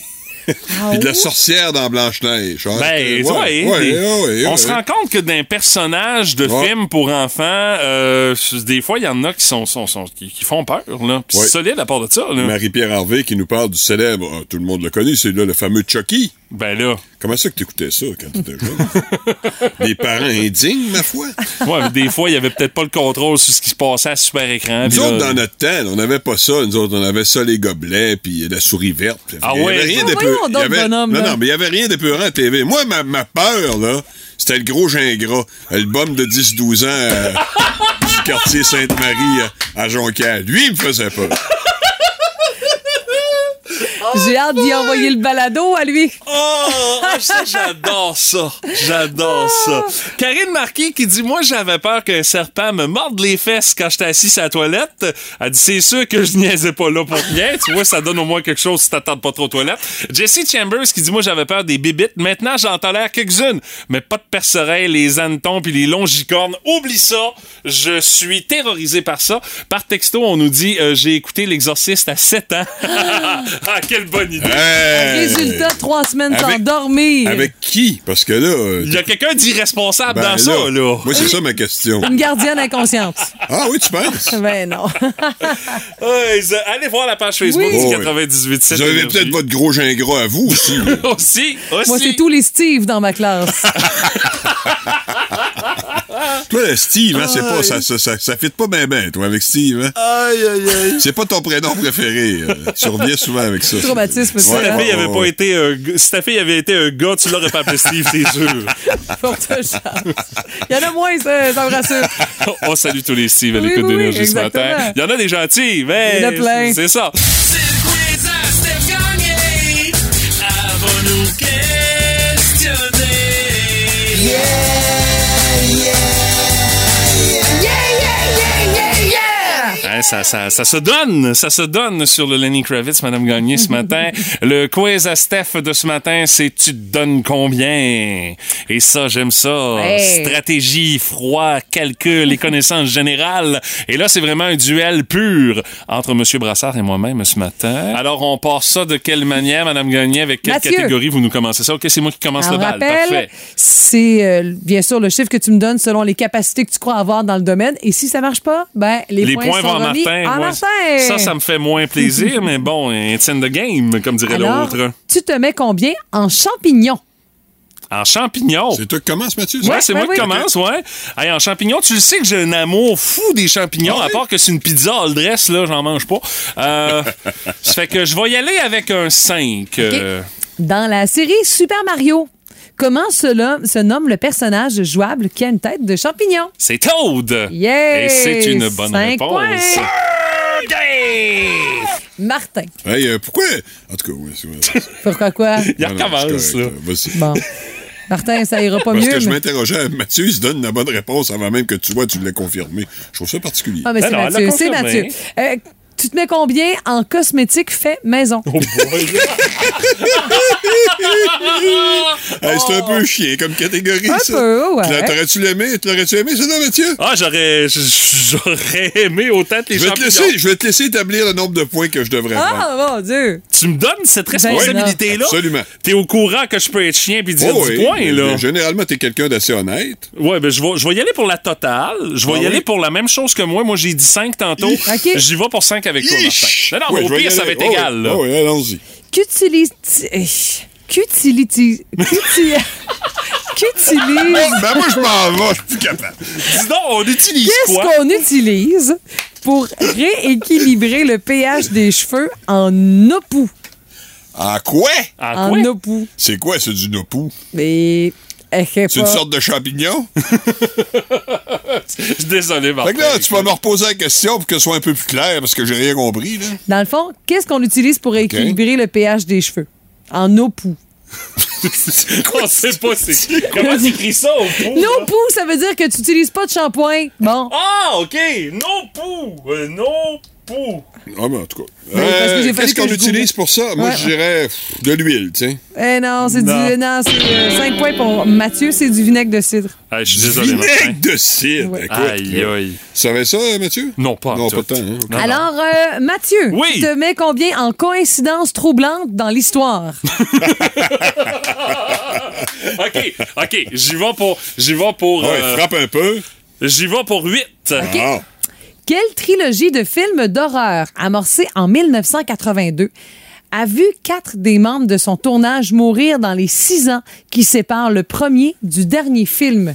S1: Ah
S5: Puis de la sorcière dans Blanche-Neige. hein.
S2: Ben,
S5: ouais, ouais,
S2: des-
S5: ouais, ouais,
S2: on se rend compte que d'un personnage de
S5: Ouais.
S2: film pour enfants, euh, des fois, il y en a qui sont, sont, sont- qui, qui font peur, là. Puis
S5: Ouais.
S2: c'est solide à part de ça, là.
S5: Marie-Pierre Harvey qui nous parle du célèbre, ah, tout le monde le connaît, c'est là le fameux Chucky.
S2: Ben là.
S5: Comment ça que t'écoutais ça quand t'étais jeune? Des parents indignes, ma foi?
S2: Ouais, mais des fois, il y avait peut-être pas le contrôle sur ce qui se passait à super écran.
S5: Nous autres,
S2: là-
S5: dans notre temps, on n'avait pas ça. Nous autres, on avait ça, les gobelets, puis la souris verte.
S2: Ah
S5: Il
S2: ouais?
S5: avait rien
S1: Ah, voyons
S5: il y
S1: donc,
S5: avait-
S1: bonhomme,
S5: Non, non, mais il y avait rien d'épeurant à TV. Moi, ma, ma peur, là, c'était le gros gingras. Le bum de 10-12 ans euh, du quartier Sainte-Marie à, à Jonquière. Lui, il me faisait peur.
S1: J'ai hâte d'y envoyer le balado à lui.
S2: Oh, ça, j'adore ça. J'adore ça. Karine Marquis qui dit Moi, j'avais peur qu'un serpent me morde les fesses quand j'étais assis à la toilette. Elle dit C'est sûr que je niaisais pas là pour rien. Tu vois, ça donne au moins quelque chose si t'attends pas trop aux toilettes. Jessie Chambers qui dit Moi, j'avais peur des bibites. Maintenant, j'en tolère quelques-unes, mais pas de perce-oreilles, les hannetons puis les longicornes. Oublie ça. Je suis terrorisé par ça. Par texto, on nous dit euh, J'ai écouté L'Exorciste à 7 ans. ah, quelle bonne idée.
S5: Hey!
S1: Résultat, trois semaines sans
S5: Avec-
S1: dormir.
S5: Avec qui? Parce que là. euh,
S2: Il y a quelqu'un d'irresponsable
S5: ben
S2: dans ça, là.
S5: Moi, c'est ça ma question.
S1: Une gardienne inconsciente.
S5: Ah oui, tu penses?
S1: ben non.
S2: Ouais, allez voir la page Facebook
S1: Oui.
S2: du
S5: Oh,
S2: 98
S5: Vous avez peut-être votre gros gingras à vous aussi.
S2: Aussi, aussi.
S1: Moi, c'est tous les Steve dans ma classe.
S5: toi, Steve, hein, c'est pas, ça, ça, ça, ça fit pas bien, bien, toi, avec Steve. Hein?
S2: Aïe, aïe, aïe.
S5: C'est pas ton prénom préféré. euh, tu reviens souvent avec ça.
S1: Traumatisme,
S2: Si
S1: ça.
S2: ta fille avait pas été un g- si ta fille avait été un gars, tu l'aurais pas appelé Steve, c'est sûr.
S1: Forte chance. Il y en a moins, ça, ça me rassure.
S2: On salue tous les Steve à
S1: Oui,
S2: l'écoute
S1: oui,
S2: d'énergie ce
S1: exactement.
S2: matin. Il y en a des gentils, mais
S1: Il y en a plein.
S2: c'est ça.
S8: C'est le quiz à Steph Gagné. Avons-nous questionné?
S2: Hein, ça, ça, ça se donne, ça se donne sur le Lenny Kravitz, Madame Gagné, ce matin. le quiz à Steph de ce matin, c'est tu te donnes combien? Et ça, j'aime ça.
S1: Hey.
S2: Stratégie, froid, calcul et connaissances générales. Et là, c'est vraiment un duel pur entre Monsieur Brassard et moi-même ce matin. Alors, on part ça de quelle manière, Madame Gagné? Avec quelle
S1: Mathieu.
S2: catégorie vous nous commencez ça? OK, c'est moi qui commence
S1: Alors,
S2: le bal.
S1: rappel,
S2: Parfait.
S1: c'est euh, bien sûr le chiffre que tu me donnes selon les capacités que tu crois avoir dans le domaine. Et si ça marche pas, ben les,
S2: Les points, vont
S1: remis
S2: Martin.
S1: Martin.
S2: Ça, ça me fait moins plaisir, mais bon, it's in the game, comme dirait l'autre.
S1: tu te mets combien en champignons?
S2: En champignons?
S5: C'est toi qui commence, Mathieu?
S2: Ouais, c'est moi qui commence, ouais. Hey, en champignons, tu le sais que j'ai un amour fou des champignons,
S5: Ah
S2: à part que c'est une pizza all dress, là, j'en mange pas. Euh, ça fait que je vais y aller avec un 5. euh,
S1: Dans la série Super Mario, comment cela se nomme le personnage jouable qui a une tête de champignon?
S2: c'est Toad.
S1: Yeah!
S2: Et c'est une bonne
S1: Cinq
S2: réponse.
S1: points. Martin.
S5: Hey, euh, pourquoi? En tout cas, oui, c'est vrai.
S1: Pourquoi quoi?
S2: Il
S5: Non, non,
S2: recommence,
S5: c'est
S2: là.
S5: correct, Vas-y.
S1: Bon. Martin, ça ira pas
S5: Parce
S1: mieux.
S5: que je
S1: mais-
S5: m'interrogeais, Mathieu, il se donne la bonne réponse avant même que tu vois, tu l'as confirmé. Je trouve ça particulier.
S1: Ah, mais
S2: Ben
S1: c'est
S2: elle
S1: Mathieu. C'est
S2: confirmé.
S1: Mathieu. Euh, tu te mets combien en cosmétique fait maison?
S2: Oh,
S5: Hey, c'est un peu chien comme catégorie,
S1: Un
S5: ça.
S1: peu, ouais.
S5: T'aurais-tu aimé, t'aurais-tu aimé ça, Mathieu?
S2: Ah, j'aurais, j'aurais aimé autant que les
S5: Je vais, te laisser, je vais te laisser établir le nombre de points que je devrais prendre.
S1: Ah, mon Dieu!
S2: Tu me donnes cette responsabilité-là?
S5: Absolument.
S2: T'es au courant que je peux être chien puis dire
S5: Oh,
S2: du
S5: oui.
S2: point, là?
S5: Généralement, t'es quelqu'un d'assez honnête.
S2: Ouais, ben je vais, je vais y aller pour la totale. Je vais
S5: Ah
S2: y
S5: oui?
S2: aller pour la même chose que moi. Moi, j'ai dit 5 tantôt. J'y vais pour 5 avec toi! Martin. Non, non,
S5: Ouais,
S2: au pire, ça va être
S5: Oh,
S2: égal,
S5: oui.
S2: là.
S5: Oh, oui, allons-y.
S1: Qu'utilise... Qu'utilise... Qu'utilise... Qu'utilise...
S5: Ben, moi, je m'en vais, je suis plus capable.
S2: Dis donc, on utilise
S1: Qu'est-ce
S2: quoi?
S1: qu'on utilise pour rééquilibrer le pH des cheveux en opou?
S5: En quoi?
S2: En
S1: En
S2: quoi?
S1: opou.
S5: C'est quoi, c'est du nopou?
S1: Mais... C'est
S5: une sorte de champignon?
S2: Je suis désolé, Martin.
S5: Fait que là, tu vas me reposer la question pour que ce soit un peu plus clair parce que j'ai rien compris, là.
S1: Dans le fond, qu'est-ce qu'on utilise pour rééquilibrer le pH des cheveux? En opou.
S2: On sait pas c'est... Comment t'écris ça au pot?
S1: Nopou, ça veut dire que tu n'utilises pas de shampoing. Bon.
S2: Ah, OK. No pou. Euh, no
S5: Ah, mais en tout cas.
S1: Fallu
S5: Qu'est-ce
S1: que
S5: qu'on utilise pour ça? Moi,
S1: Ouais.
S5: je dirais de l'huile, tiens.
S1: Eh non, c'est du. Non, c'est 5 points pour Mathieu, c'est du vinaigre de cidre.
S2: Ah, je suis désolé.
S5: Vinaigre de cidre.
S1: Ouais.
S5: Écoute,
S2: Aïe, aïe.
S5: Tu savais ça, Mathieu?
S2: Non, pas
S5: Non,
S2: tout.
S5: pas tant. Hein?
S1: Alors, euh, Mathieu,
S2: Oui.
S1: tu te mets combien en coïncidence troublante dans l'histoire?
S2: OK, OK. J'y vais pour... J'y vais pour...
S5: Ouais,
S2: euh,
S5: frappe un peu.
S2: J'y vais pour 8.
S5: Ah.
S1: Quelle trilogie de films d'horreur amorcée en 1982 a vu quatre des membres de son tournage mourir dans les six ans qui séparent le premier du dernier film?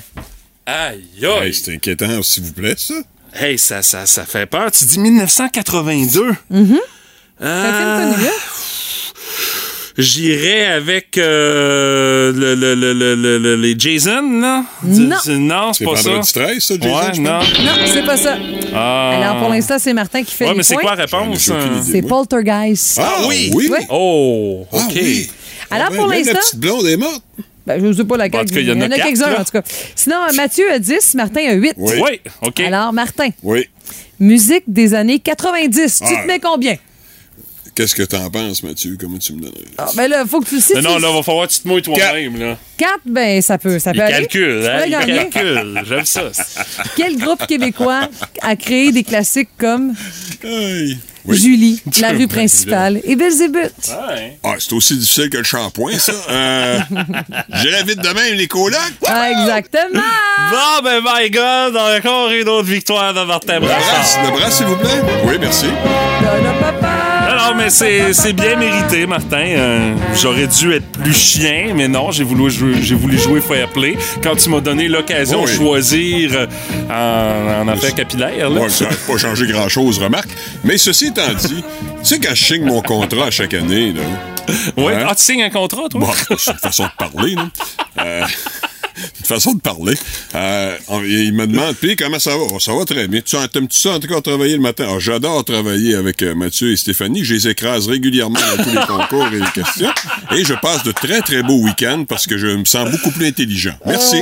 S2: Aïe,
S5: Hey,
S2: aïe.
S5: c'est inquiétant, s'il vous plaît, ça.
S2: Hey, ça, ça, ça fait peur. Tu dis 1982.
S1: C'est un film connu, hein?
S2: J'irais avec euh, le, le, le, le, le- le- les Jason, là?
S1: Non.
S2: Non, c'est
S5: C'est
S2: pas ça.
S5: vendredi 13, ça, Jason?
S2: Ouais, non.
S1: Non, c'est pas ça.
S2: Ah.
S1: Alors, pour l'instant, c'est Martin qui fait
S2: Ouais,
S1: les
S2: mais c'est quoi la réponse? Hein?
S5: idée.
S1: C'est
S5: moi.
S1: Poltergeist.
S5: Ah oui!
S2: oui?
S1: Ouais.
S2: Oh, OK.
S5: Ah oui.
S1: Alors,
S5: Ah,
S1: pour
S5: ben, même
S1: l'instant-
S5: La petite blonde est morte.
S1: Ben, je ne sais pas laquelle.
S2: En tout cas, il y en a quatre,
S1: quelques-uns, en tout cas. Sinon, euh, Mathieu a 10, Martin a 8.
S5: Oui.
S2: Oui, OK.
S1: Alors, Martin,
S5: Oui.
S1: musique des années 90. Tu
S5: Ah.
S1: te mets combien?
S5: Qu'est-ce que t'en penses, Mathieu? Comment tu me donnes?
S1: Ah, ben là, faut que tu
S2: non,
S1: tu-
S2: non, là, va falloir que tu te mouilles toi-même, là.
S1: 4, ben ça peut, ça
S2: Il
S1: peut aller.
S2: calcule,
S1: Tu
S2: hein? Il
S1: gagner.
S2: calcule. J'aime ça.
S1: Quel groupe québécois a créé des classiques comme
S5: Hey. Oui.
S1: Julie, La rue principale et Belzébuth?
S2: Ouais.
S5: Ah, c'est aussi difficile que le shampoing, ça. Euh, J'irais vite de même, les colocs.
S1: Ah, exactement!
S2: Bon, ben, my God, encore une autre victoire de Martin
S5: Le
S2: Brassard.
S5: brasse, le brasse, s'il vous plaît. Oui, merci.
S1: Papa!
S2: Alors, mais c'est bien mérité, Martin. Euh, J'aurais dû être plus chien, mais non, j'ai voulu jouer, j'ai voulu jouer fair play. Quand tu m'as donné l'occasion
S5: Oui.
S2: de choisir euh, en, en affaires capillaires, là.
S5: Ouais, ça n'a pas changé grand-chose, remarque. Mais ceci étant dit, tu sais, quand je signe mon contrat à chaque année, là,
S2: Ouais.
S5: Hein?
S2: Ah, tu signes un contrat, toi?
S5: bon, c'est une façon de parler, là. Euh, une façon de parler. Euh, on- il me demande, puis comment ça va? Oh, ça va très bien. Tu aimes-tu ça, en tout cas, travailler le matin? Ah, J'adore travailler avec euh, Mathieu et Stéphanie. Je les écrase régulièrement dans tous les concours et les questions. Et je passe de très, très beaux week-ends parce que je me sens beaucoup plus intelligent. Merci.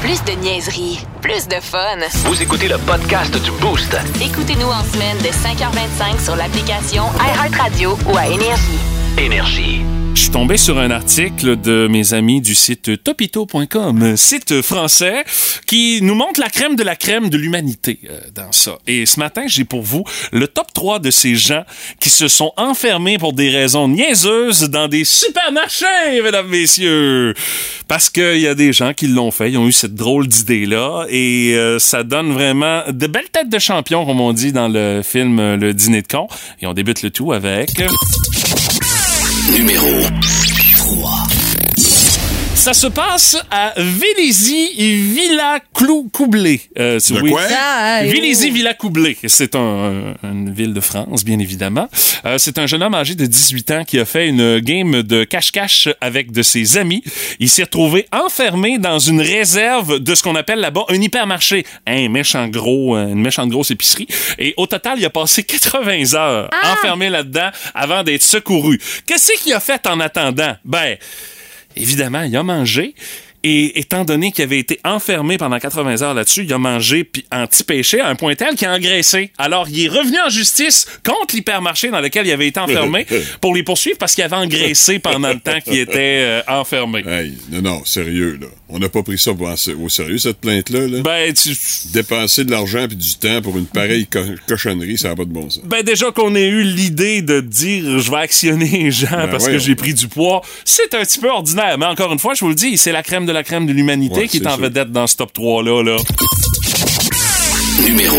S3: Plus de niaiserie, plus de fun.
S7: Vous écoutez le podcast du Boost.
S3: Écoutez-nous en semaine de 5h25 sur l'application iHeartRadio ou à Énergie.
S7: Énergie.
S2: Je suis tombé sur un article de mes amis du site topito.com, site français, qui nous montre la crème de la crème de l'humanité euh, dans ça. Et ce matin, j'ai pour vous le top 3 de ces gens qui se sont enfermés pour des raisons niaiseuses dans des supermarchés, mesdames, messieurs. Parce qu'il y a des gens qui l'ont fait, ils ont eu cette drôle d'idée-là, et euh, ça donne vraiment de belles têtes de champions, comme on dit dans le film euh, Le Dîner de con. Et on débute le tout avec...
S4: Numéro
S2: Ça se passe à Vélizy Villa Clou Coublé. Euh,
S5: De quoi?
S1: Ah, hey,
S2: Vélizy Villa Coublé. C'est un, un- une ville de France, bien évidemment. Euh, c'est un jeune homme âgé de 18 ans qui a fait une game de cache-cache avec de ses amis. Il s'est retrouvé enfermé dans une réserve de ce qu'on appelle là-bas un hypermarché. Un méchant gros, euh, une méchante grosse épicerie. Et au total, il a passé 80 heures enfermé là-dedans avant d'être secouru. Qu'est-ce qu'il a fait en attendant? Ben, Évidemment, il a mangé Et étant donné qu'il avait été enfermé pendant 80 heures là-dessus, il a mangé puis anti-péché à un point tel qu'il a engraissé. Alors, il est revenu en justice contre l'hypermarché dans lequel il avait été enfermé pour les poursuivre parce qu'il avait engraissé pendant le temps qu'il était euh, enfermé.
S5: Hey, non, non, sérieux, là. On n'a pas pris ça au sérieux, cette plainte-là. Là?
S2: Ben, tu...
S5: Dépenser de l'argent puis du temps pour une pareille co- cochonnerie, ça n'a pas de bon sens.
S2: Ben déjà qu'on ait eu l'idée de dire je vais actionner les gens
S5: Ben
S2: parce que j'ai pris du poids, c'est un petit peu ordinaire. Mais encore une fois, je vous le dis, c'est la crème de la crème de l'humanité
S5: Ouais,
S2: qui est, en
S5: sûr.
S2: vedette dans ce top 3-là. Là.
S4: Numéro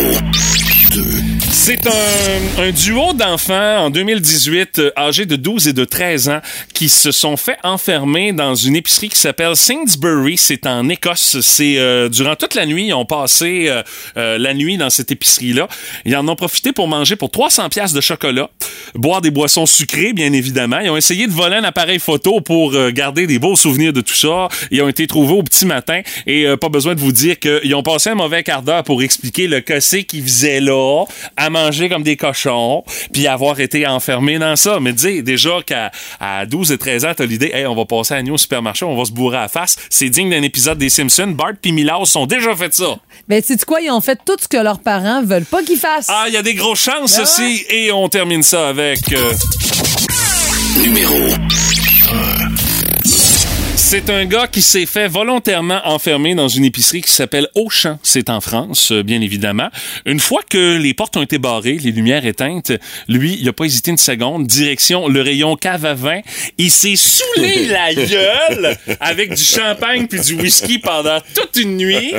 S2: C'est un, un duo d'enfants en 2018 euh, âgés de 12 et de 13 ans qui se sont fait enfermer dans une épicerie qui s'appelle Sainsbury. C'est en Écosse. C'est euh, durant toute la nuit, ils ont passé euh, euh, la nuit dans cette épicerie-là. Ils en ont profité pour manger pour 300 pièces de chocolat, boire des boissons sucrées, bien évidemment. Ils ont essayé de voler un appareil photo pour euh, garder des beaux souvenirs de tout ça. Ils ont été trouvés au petit matin et pas besoin de vous dire qu'ils ont passé un mauvais quart d'heure pour expliquer le que c'est qu'ils faisaient là, à manger comme des cochons, puis avoir été enfermés dans ça. Mais dis déjà qu'à à 12 et 13 ans, t'as l'idée, hey, on va passer à nuit au supermarché, on va se bourrer à la face. C'est digne d'un épisode des Simpsons. Bart et Milhouse ont déjà fait ça.
S1: Ben, tu sais quoi, ils ont fait tout ce que leurs parents veulent pas qu'ils fassent.
S2: Ah, il y a des grosses chances
S1: Ben
S2: aussi. Et on termine ça avec... euh,
S4: Numéro
S2: C'est un gars qui s'est fait volontairement enfermer dans une épicerie qui s'appelle Auchan. C'est en France, euh, bien évidemment. Une fois que les portes ont été barrées, les lumières éteintes, lui, il a pas hésité une seconde. Direction le rayon cave à vin. Il s'est saoulé la gueule avec du champagne puis du whisky pendant toute une nuit.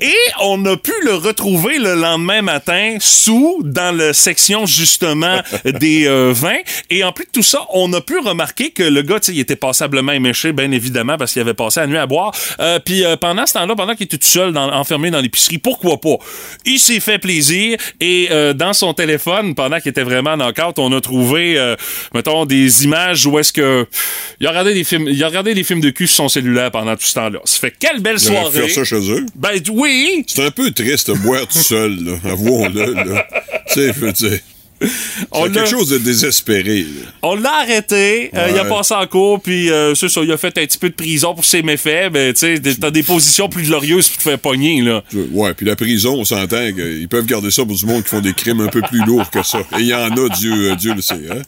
S2: Et on a pu le retrouver le lendemain matin sous dans la section justement des euh, vins. Et en plus de tout ça, on a pu remarquer que le gars, il était passablement éméché, bien évidemment, parce qu'il avait passé la nuit à boire. Euh, Puis euh, pendant ce temps-là, pendant qu'il était tout seul, dans- enfermé dans l'épicerie, pourquoi pas? Il s'est fait plaisir et euh, dans son téléphone, pendant qu'il était vraiment en out, on a trouvé, mettons, des images où est-ce que il a regardé des films, il a regardé des films de cul sur son cellulaire pendant tout ce temps-là. Ça fait quelle belle soirée.
S5: fait ça chez eux.
S2: Ben oui.
S5: C'est un peu triste de boire tout seul, là. Avouons-le.
S2: On
S5: quelque chose de désespéré, là.
S2: On l'a arrêté, euh, il a passé en cours, puis euh, c'est ça, il a fait un petit peu de prison pour ses méfaits, mais tu sais, t'as des positions plus glorieuses pour te faire pogner, là.
S5: Ouais, puis la prison, on s'entend qu'ils peuvent garder ça pour du monde qui font des crimes un peu plus lourds que ça. Et il y en a, Dieu, euh, Dieu le sait, hein?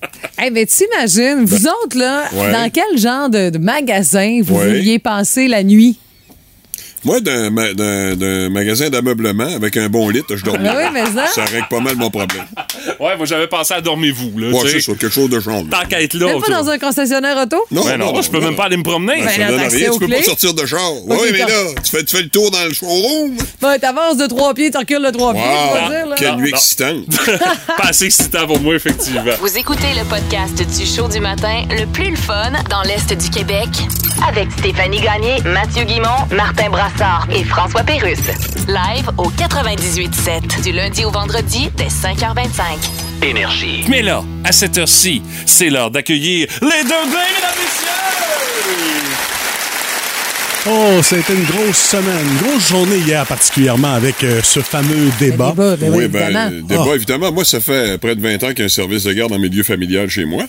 S1: Eh ben, t'imagines, vous autres, là,
S5: Ouais.
S1: dans quel genre de, de magasin vous
S5: Ouais.
S1: vouliez passer la nuit?
S5: Moi, d'un ma- d'un- d'un magasin d'ameublement avec un bon lit, je dormais.
S1: Ah oui, mais ça-
S5: Ça règle pas mal mon problème.
S2: Ouais, moi j'avais pensé à dormez-vous, là.
S5: Ouais,
S2: tu
S5: c'est ça, quelque chose de genre.
S2: Tant qu'à être là.
S1: Même pas
S2: tu
S1: dans un concessionnaire auto?
S5: Non,
S2: Ben non, je peux même pas aller me promener.
S5: Ben,
S1: Ben,
S5: ça
S1: là,
S5: donne
S1: t'as accès
S5: rien,
S1: aux
S5: tu peux
S1: clés.
S5: pas sortir de char. Oui, mais là, tu fais, tu fais le tour dans le showroom.
S1: Ben, t'avances de trois pieds, tu recules de trois pieds, je
S5: Wow,
S1: vais dire, là.
S5: quelle nuit
S2: non.
S5: excitante.
S2: Pas assez excitant pour moi, effectivement.
S3: Vous écoutez le podcast du show du matin le plus le fun dans l'Est du Québec avec Stéphanie Gagné, Mathieu Guimont, Martin Brassard et François Pérusse. Live au 98.7 du lundi au vendredi dès 5h25.
S4: Énergie.
S2: Mais là, à cette heure-ci, c'est l'heure d'accueillir les deux blés, mesdames et messieurs!
S11: Oh, c'était une grosse semaine, une grosse journée hier particulièrement avec euh, ce fameux débat.
S1: débat, ben oui,
S5: Oui, ben,
S1: évidemment.
S5: débat,
S11: Ah.
S5: évidemment. Moi, ça fait près de 20 ans qu'il y a un service de garde en milieu familial chez moi.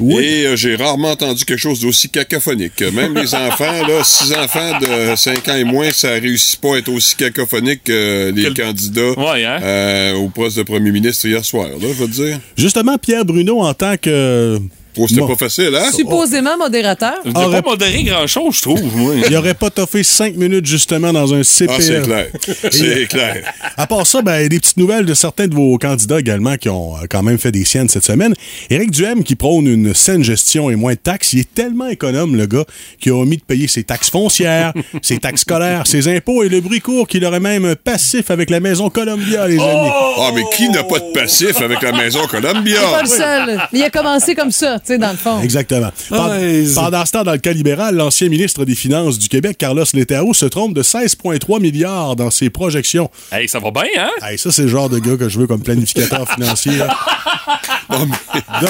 S11: Oui.
S5: Et euh, j'ai rarement entendu quelque chose d'aussi cacophonique. Même les enfants, là, six enfants de 5 ans et moins, ça réussit pas à être aussi cacophonique que les
S2: Quel-
S5: candidats
S2: Ouais, hein?
S5: euh, au poste de premier ministre hier soir, là, je veux dire.
S11: Justement, Pierre Bruno, en tant que...
S5: Oh, c'était pas facile, hein?
S1: Supposément modérateur.
S2: N'avez
S11: Aurait-
S2: pas modéré grand-chose, je trouve, moi.
S11: Il aurait pas toffé cinq minutes justement dans un CPE.
S5: Ah, c'est clair. C'est clair.
S11: À part ça, ben, des petites nouvelles de certains de vos candidats également qui ont euh, quand même fait des siennes cette semaine. Éric Duhem qui prône une saine gestion et moins de taxes. Il est tellement économe, le gars, qu'il a omis de payer ses taxes foncières, ses taxes scolaires, ses impôts et le bruit court qu'il aurait même un passif avec la maison Columbia, les amis.
S5: Ah, mais qui n'a pas de passif avec la maison Columbia?
S1: Pas le seul. Mais il a commencé comme ça, tu sais, dans le fond.
S11: Exactement.
S2: Ouais, c'est-
S11: Pendant ce temps, dans le cas libéral, l'ancien ministre des Finances du Québec, Carlos Letao, se trompe de 16,3 milliards dans ses projections.
S2: Hey, ça va bien, hein?
S11: Hey, ça, c'est le genre de gars que je veux comme planificateur financier. là.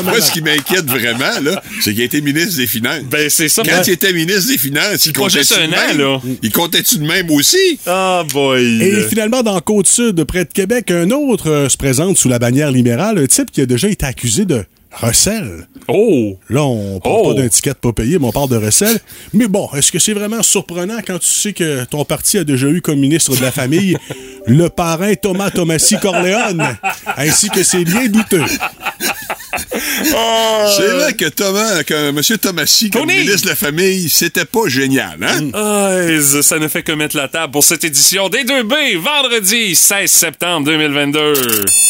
S5: Moi, ce qui m'inquiète vraiment, là, c'est qu'il a été ministre des Finances.
S2: Ben, c'est ça.
S5: Quand
S2: ben-
S5: il était ministre des Finances, il
S2: juste
S5: de
S2: un an,
S5: même?
S2: là.
S5: Il comptait-tu de même aussi?
S2: Ah, boy.
S11: Et finalement, dans Côte-Sud, près de Québec, un autre euh, se présente sous la bannière libérale, un type qui a déjà été accusé de Recel.
S2: Oh!
S11: Là, on parle
S2: Oh.
S11: pas d'un ticket pas payé, mais on parle de recel. Mais bon, est-ce que c'est vraiment surprenant quand tu sais que ton parti a déjà eu comme ministre de la famille le parrain Thomas Tomassi Corleone, ainsi que ses liens douteux?
S5: C'est vrai que Thomas, que M. Thomasy, comme ministre de la famille, c'était pas génial, hein?
S2: Ah, ça ne fait que mettre la table pour cette édition des 2B, vendredi 16 septembre 2022.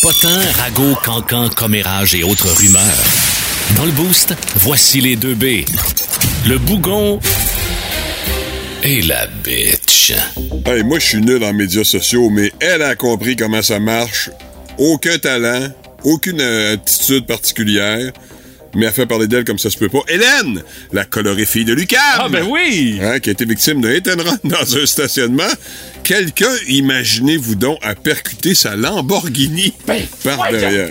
S4: Potin, ragot, cancan, commérage et autres rumeurs. Dans le boost, voici les deux B. Le bougon et la bitch.
S5: Hey, moi, je suis nul en médias sociaux, mais elle a compris comment ça marche. Aucun talent, aucune euh, attitude particulière. Mais elle fait parler d'elle comme ça se peut pas. Hélène, la colorée fille de Lucam.
S2: Ah, ben oui!
S5: Hein, qui a été victime d'un hit and run dans un stationnement. Quelqu'un, imaginez-vous donc, a percuté sa Lamborghini par derrière.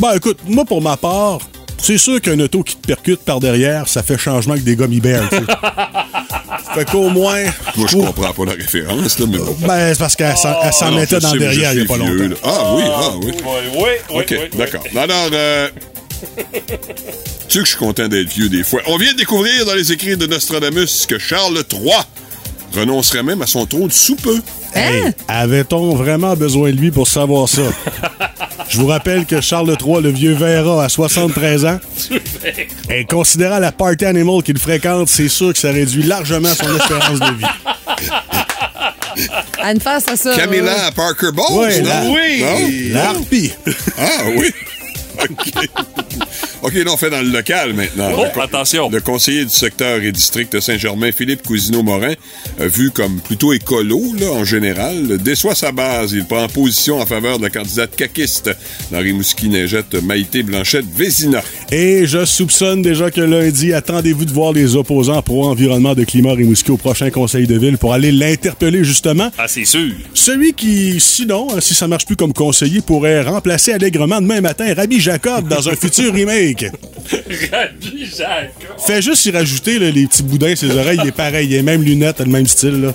S11: Ben écoute, moi pour ma part, c'est sûr qu'un auto qui te percute par derrière, ça fait changement avec des gummy bears. tu sais. fait qu'au moins.
S5: Moi, je comprends pas la référence, là, mais bon.
S11: Ben, c'est parce qu'elle s'en
S5: Ah
S11: mettait dans derrière il y a pas
S5: vieux,
S11: longtemps.
S5: là. Ah oui, ah oui.
S2: Oui, oui,
S5: OK, d'accord. Alors, euh, tu sais que je suis content d'être vieux des fois. On vient de découvrir dans les écrits de Nostradamus que Charles III renoncerait même à son trône sous peu.
S11: Hey, avait-on vraiment besoin de lui pour savoir ça? Je vous rappelle que Charles III, le vieux Vera, à 73 ans, et considérant la party animal qu'il fréquente, c'est sûr que ça réduit largement son espérance de vie.
S1: À une face à ça.
S5: Camilla Parker Bowles,
S11: Ouais,
S5: non?
S11: la-
S5: Non?
S11: La harpie.
S5: Ah oui. OK. OK, là, on fait dans le local maintenant.
S2: Oh,
S5: Le
S2: attention.
S5: Le conseiller du secteur et district de Saint-Germain, Philippe Cousineau-Morin, vu comme plutôt écolo, là, en général, déçoit sa base. Il prend position en faveur de la candidate caquiste dans Rimouski-Neigette, Maïté Blanchette-Vézina.
S11: Et je soupçonne déjà que lundi, attendez-vous de voir les opposants pro-environnement de climat Rimouski au prochain conseil de ville pour aller l'interpeller justement.
S2: Ah, c'est sûr.
S11: Celui qui, sinon, hein, si ça marche plus comme conseiller, pourrait remplacer allègrement demain matin Rabbi Jacob dans un futur
S2: Rabbi Jacob.
S11: Fais juste y rajouter là, les petits boudins, ses oreilles, il est pareil, il a les mêmes lunettes, le même style. Là.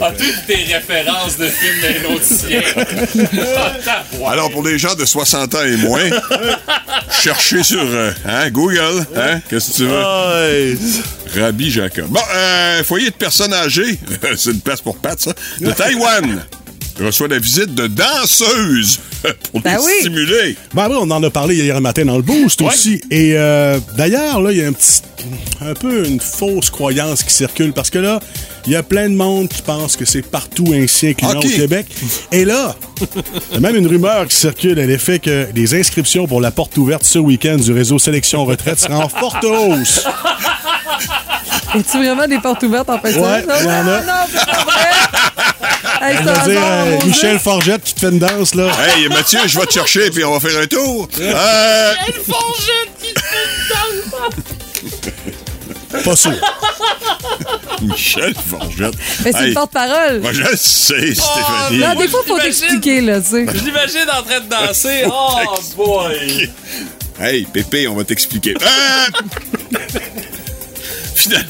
S2: Ah, toutes tes références de films d'un autre siècle. Tabarouette.
S5: Alors, pour les gens de 60 ans et moins, cherchez sur euh, hein, Google. Hein, Qu'est-ce que tu veux? Rabbi Jacob. Bon, euh, foyer de personnes âgées, c'est une place pour Pat, ça, de Taïwan reçoit la visite de danseuses pour
S1: Ben
S5: les
S1: oui.
S5: stimuler.
S11: Ben oui, on en a parlé hier matin dans le boost aussi. Et euh, d'ailleurs, là, il y a un petit. un peu une fausse croyance qui circule parce que là, il y a plein de monde qui pense que c'est partout ainsi, incluant
S5: Ok.
S11: au Québec. Et là, il y a même une rumeur qui circule à l'effet que les inscriptions pour la porte ouverte ce week-end du réseau Sélection Retraite seraient en forte hausse.
S1: Es-tu vraiment des portes ouvertes en fait?
S11: Ouais,
S1: Non,
S11: il y en
S1: non,
S11: a.
S1: non, c'est Hey,
S11: Je veux dire, euh, Michel. Forgette qui te fait une danse, là.
S5: Hey, Mathieu, je vais te chercher puis on va faire un tour. Euh,
S11: Pas sûr.
S5: Michel Forgette.
S1: Mais c'est
S5: Hey,
S1: une porte-parole.
S5: Moi, je le sais, Stéphanie.
S1: Non, des fois, faut
S2: J'imagine.
S1: t'expliquer, là, tu sais.
S2: Je l'imagine en train de danser. Oh, boy.
S5: Hey, Pépé, on va t'expliquer. Euh, final-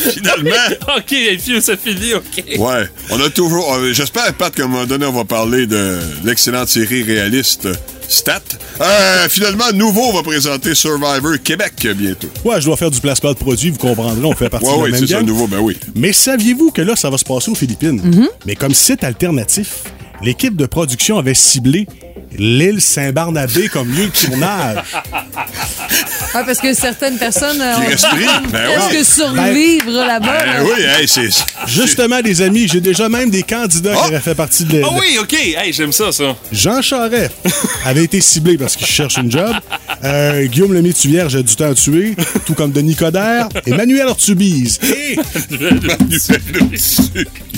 S5: Finalement,
S2: OK, et puis ça finit, OK.
S5: ouais, on a toujours. euh, J'espère, Pat, qu'à un moment donné, on va parler de l'excellente série réaliste Stat. Euh, finalement, Nouveau va présenter Survivor Québec bientôt.
S11: Ouais, je dois faire du placement de produits, vous comprendrez, on fait partie
S5: Ouais,
S11: de la
S5: ouais,
S11: même
S5: c'est ça. Nouveau, ben oui.
S11: Mais saviez-vous que là, ça va se passer aux Philippines?
S1: Mm-hmm.
S11: Mais comme site alternatif, l'équipe de production avait ciblé l'île Saint-Barnabé comme lieu de tournage.
S1: Ouais, parce que certaines personnes euh,
S5: Qui respirent, ben
S1: presque
S5: oui.
S1: survivre là-bas.
S5: Ben
S1: là.
S5: oui, hey, c'est.
S11: Justement, les amis, j'ai déjà même des candidats
S5: Ah!
S11: qui auraient fait partie de l'île.
S2: Ah oui, OK. Hey, j'aime ça, ça.
S11: Jean Charest avait été ciblé parce qu'il cherche une job. Euh, Guillaume Lemay Vierge a du temps à tuer, tout comme Denis Coderre. Emmanuel Ortubise. Et,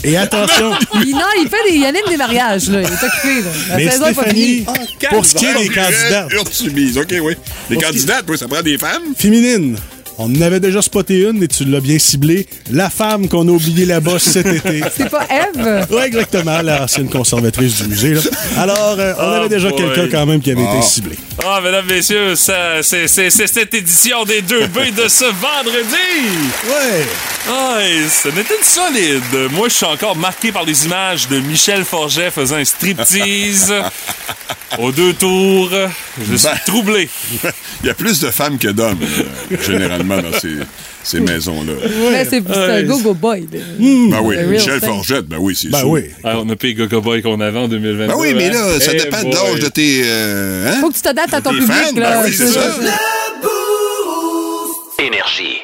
S11: et attention,
S1: Il, non, il fait des, il anime des mariages, là. Il est occupé, là. La
S11: mais
S1: saison est pas finie.
S11: Stéphanie, pour ce qui est des candidats
S5: Urtubise, OK, oui. Les
S11: Pour ce qui-
S5: candidates, oui, ça prend des femmes.
S11: féminines, on en avait déjà spoté une et tu l'as bien ciblé. La femme qu'on a oubliée là-bas cet été.
S1: C'est pas Eve?
S11: Oui, exactement, l'ancienne conservatrice du musée. là. Alors, euh, on
S2: Oh
S11: avait déjà
S2: boy.
S11: quelqu'un quand même qui avait
S5: Ah.
S11: été ciblé.
S2: Ah, mesdames, messieurs, ça, c'est, c'est, c'est cette édition des 2B de ce vendredi.
S11: Ouais.
S2: Ah, ce n'était une solide. Moi, je suis encore marqué par les images de Michel Forget faisant un striptease aux deux tours. Je suis
S5: Ben.
S2: troublé.
S5: Il y a plus de femmes que d'hommes, euh, généralement, dans ces, ces maisons-là.
S1: Mais c'est un go-go boy. là.
S5: Ben oui, Michel
S1: thing.
S5: Forgette, ben oui, c'est
S11: Ben
S5: sûr.
S11: oui.
S2: Ah, on a payé Gogo Boy qu'on avait en 2022.
S5: Ben oui, mais
S2: hein?
S5: là, ça
S2: Eh
S5: dépend de l'âge de tes... euh, hein?
S1: Faut que tu t'adaptes à ton public.
S5: fans,
S1: là.
S5: ben oui, c'est ça.
S7: Énergie.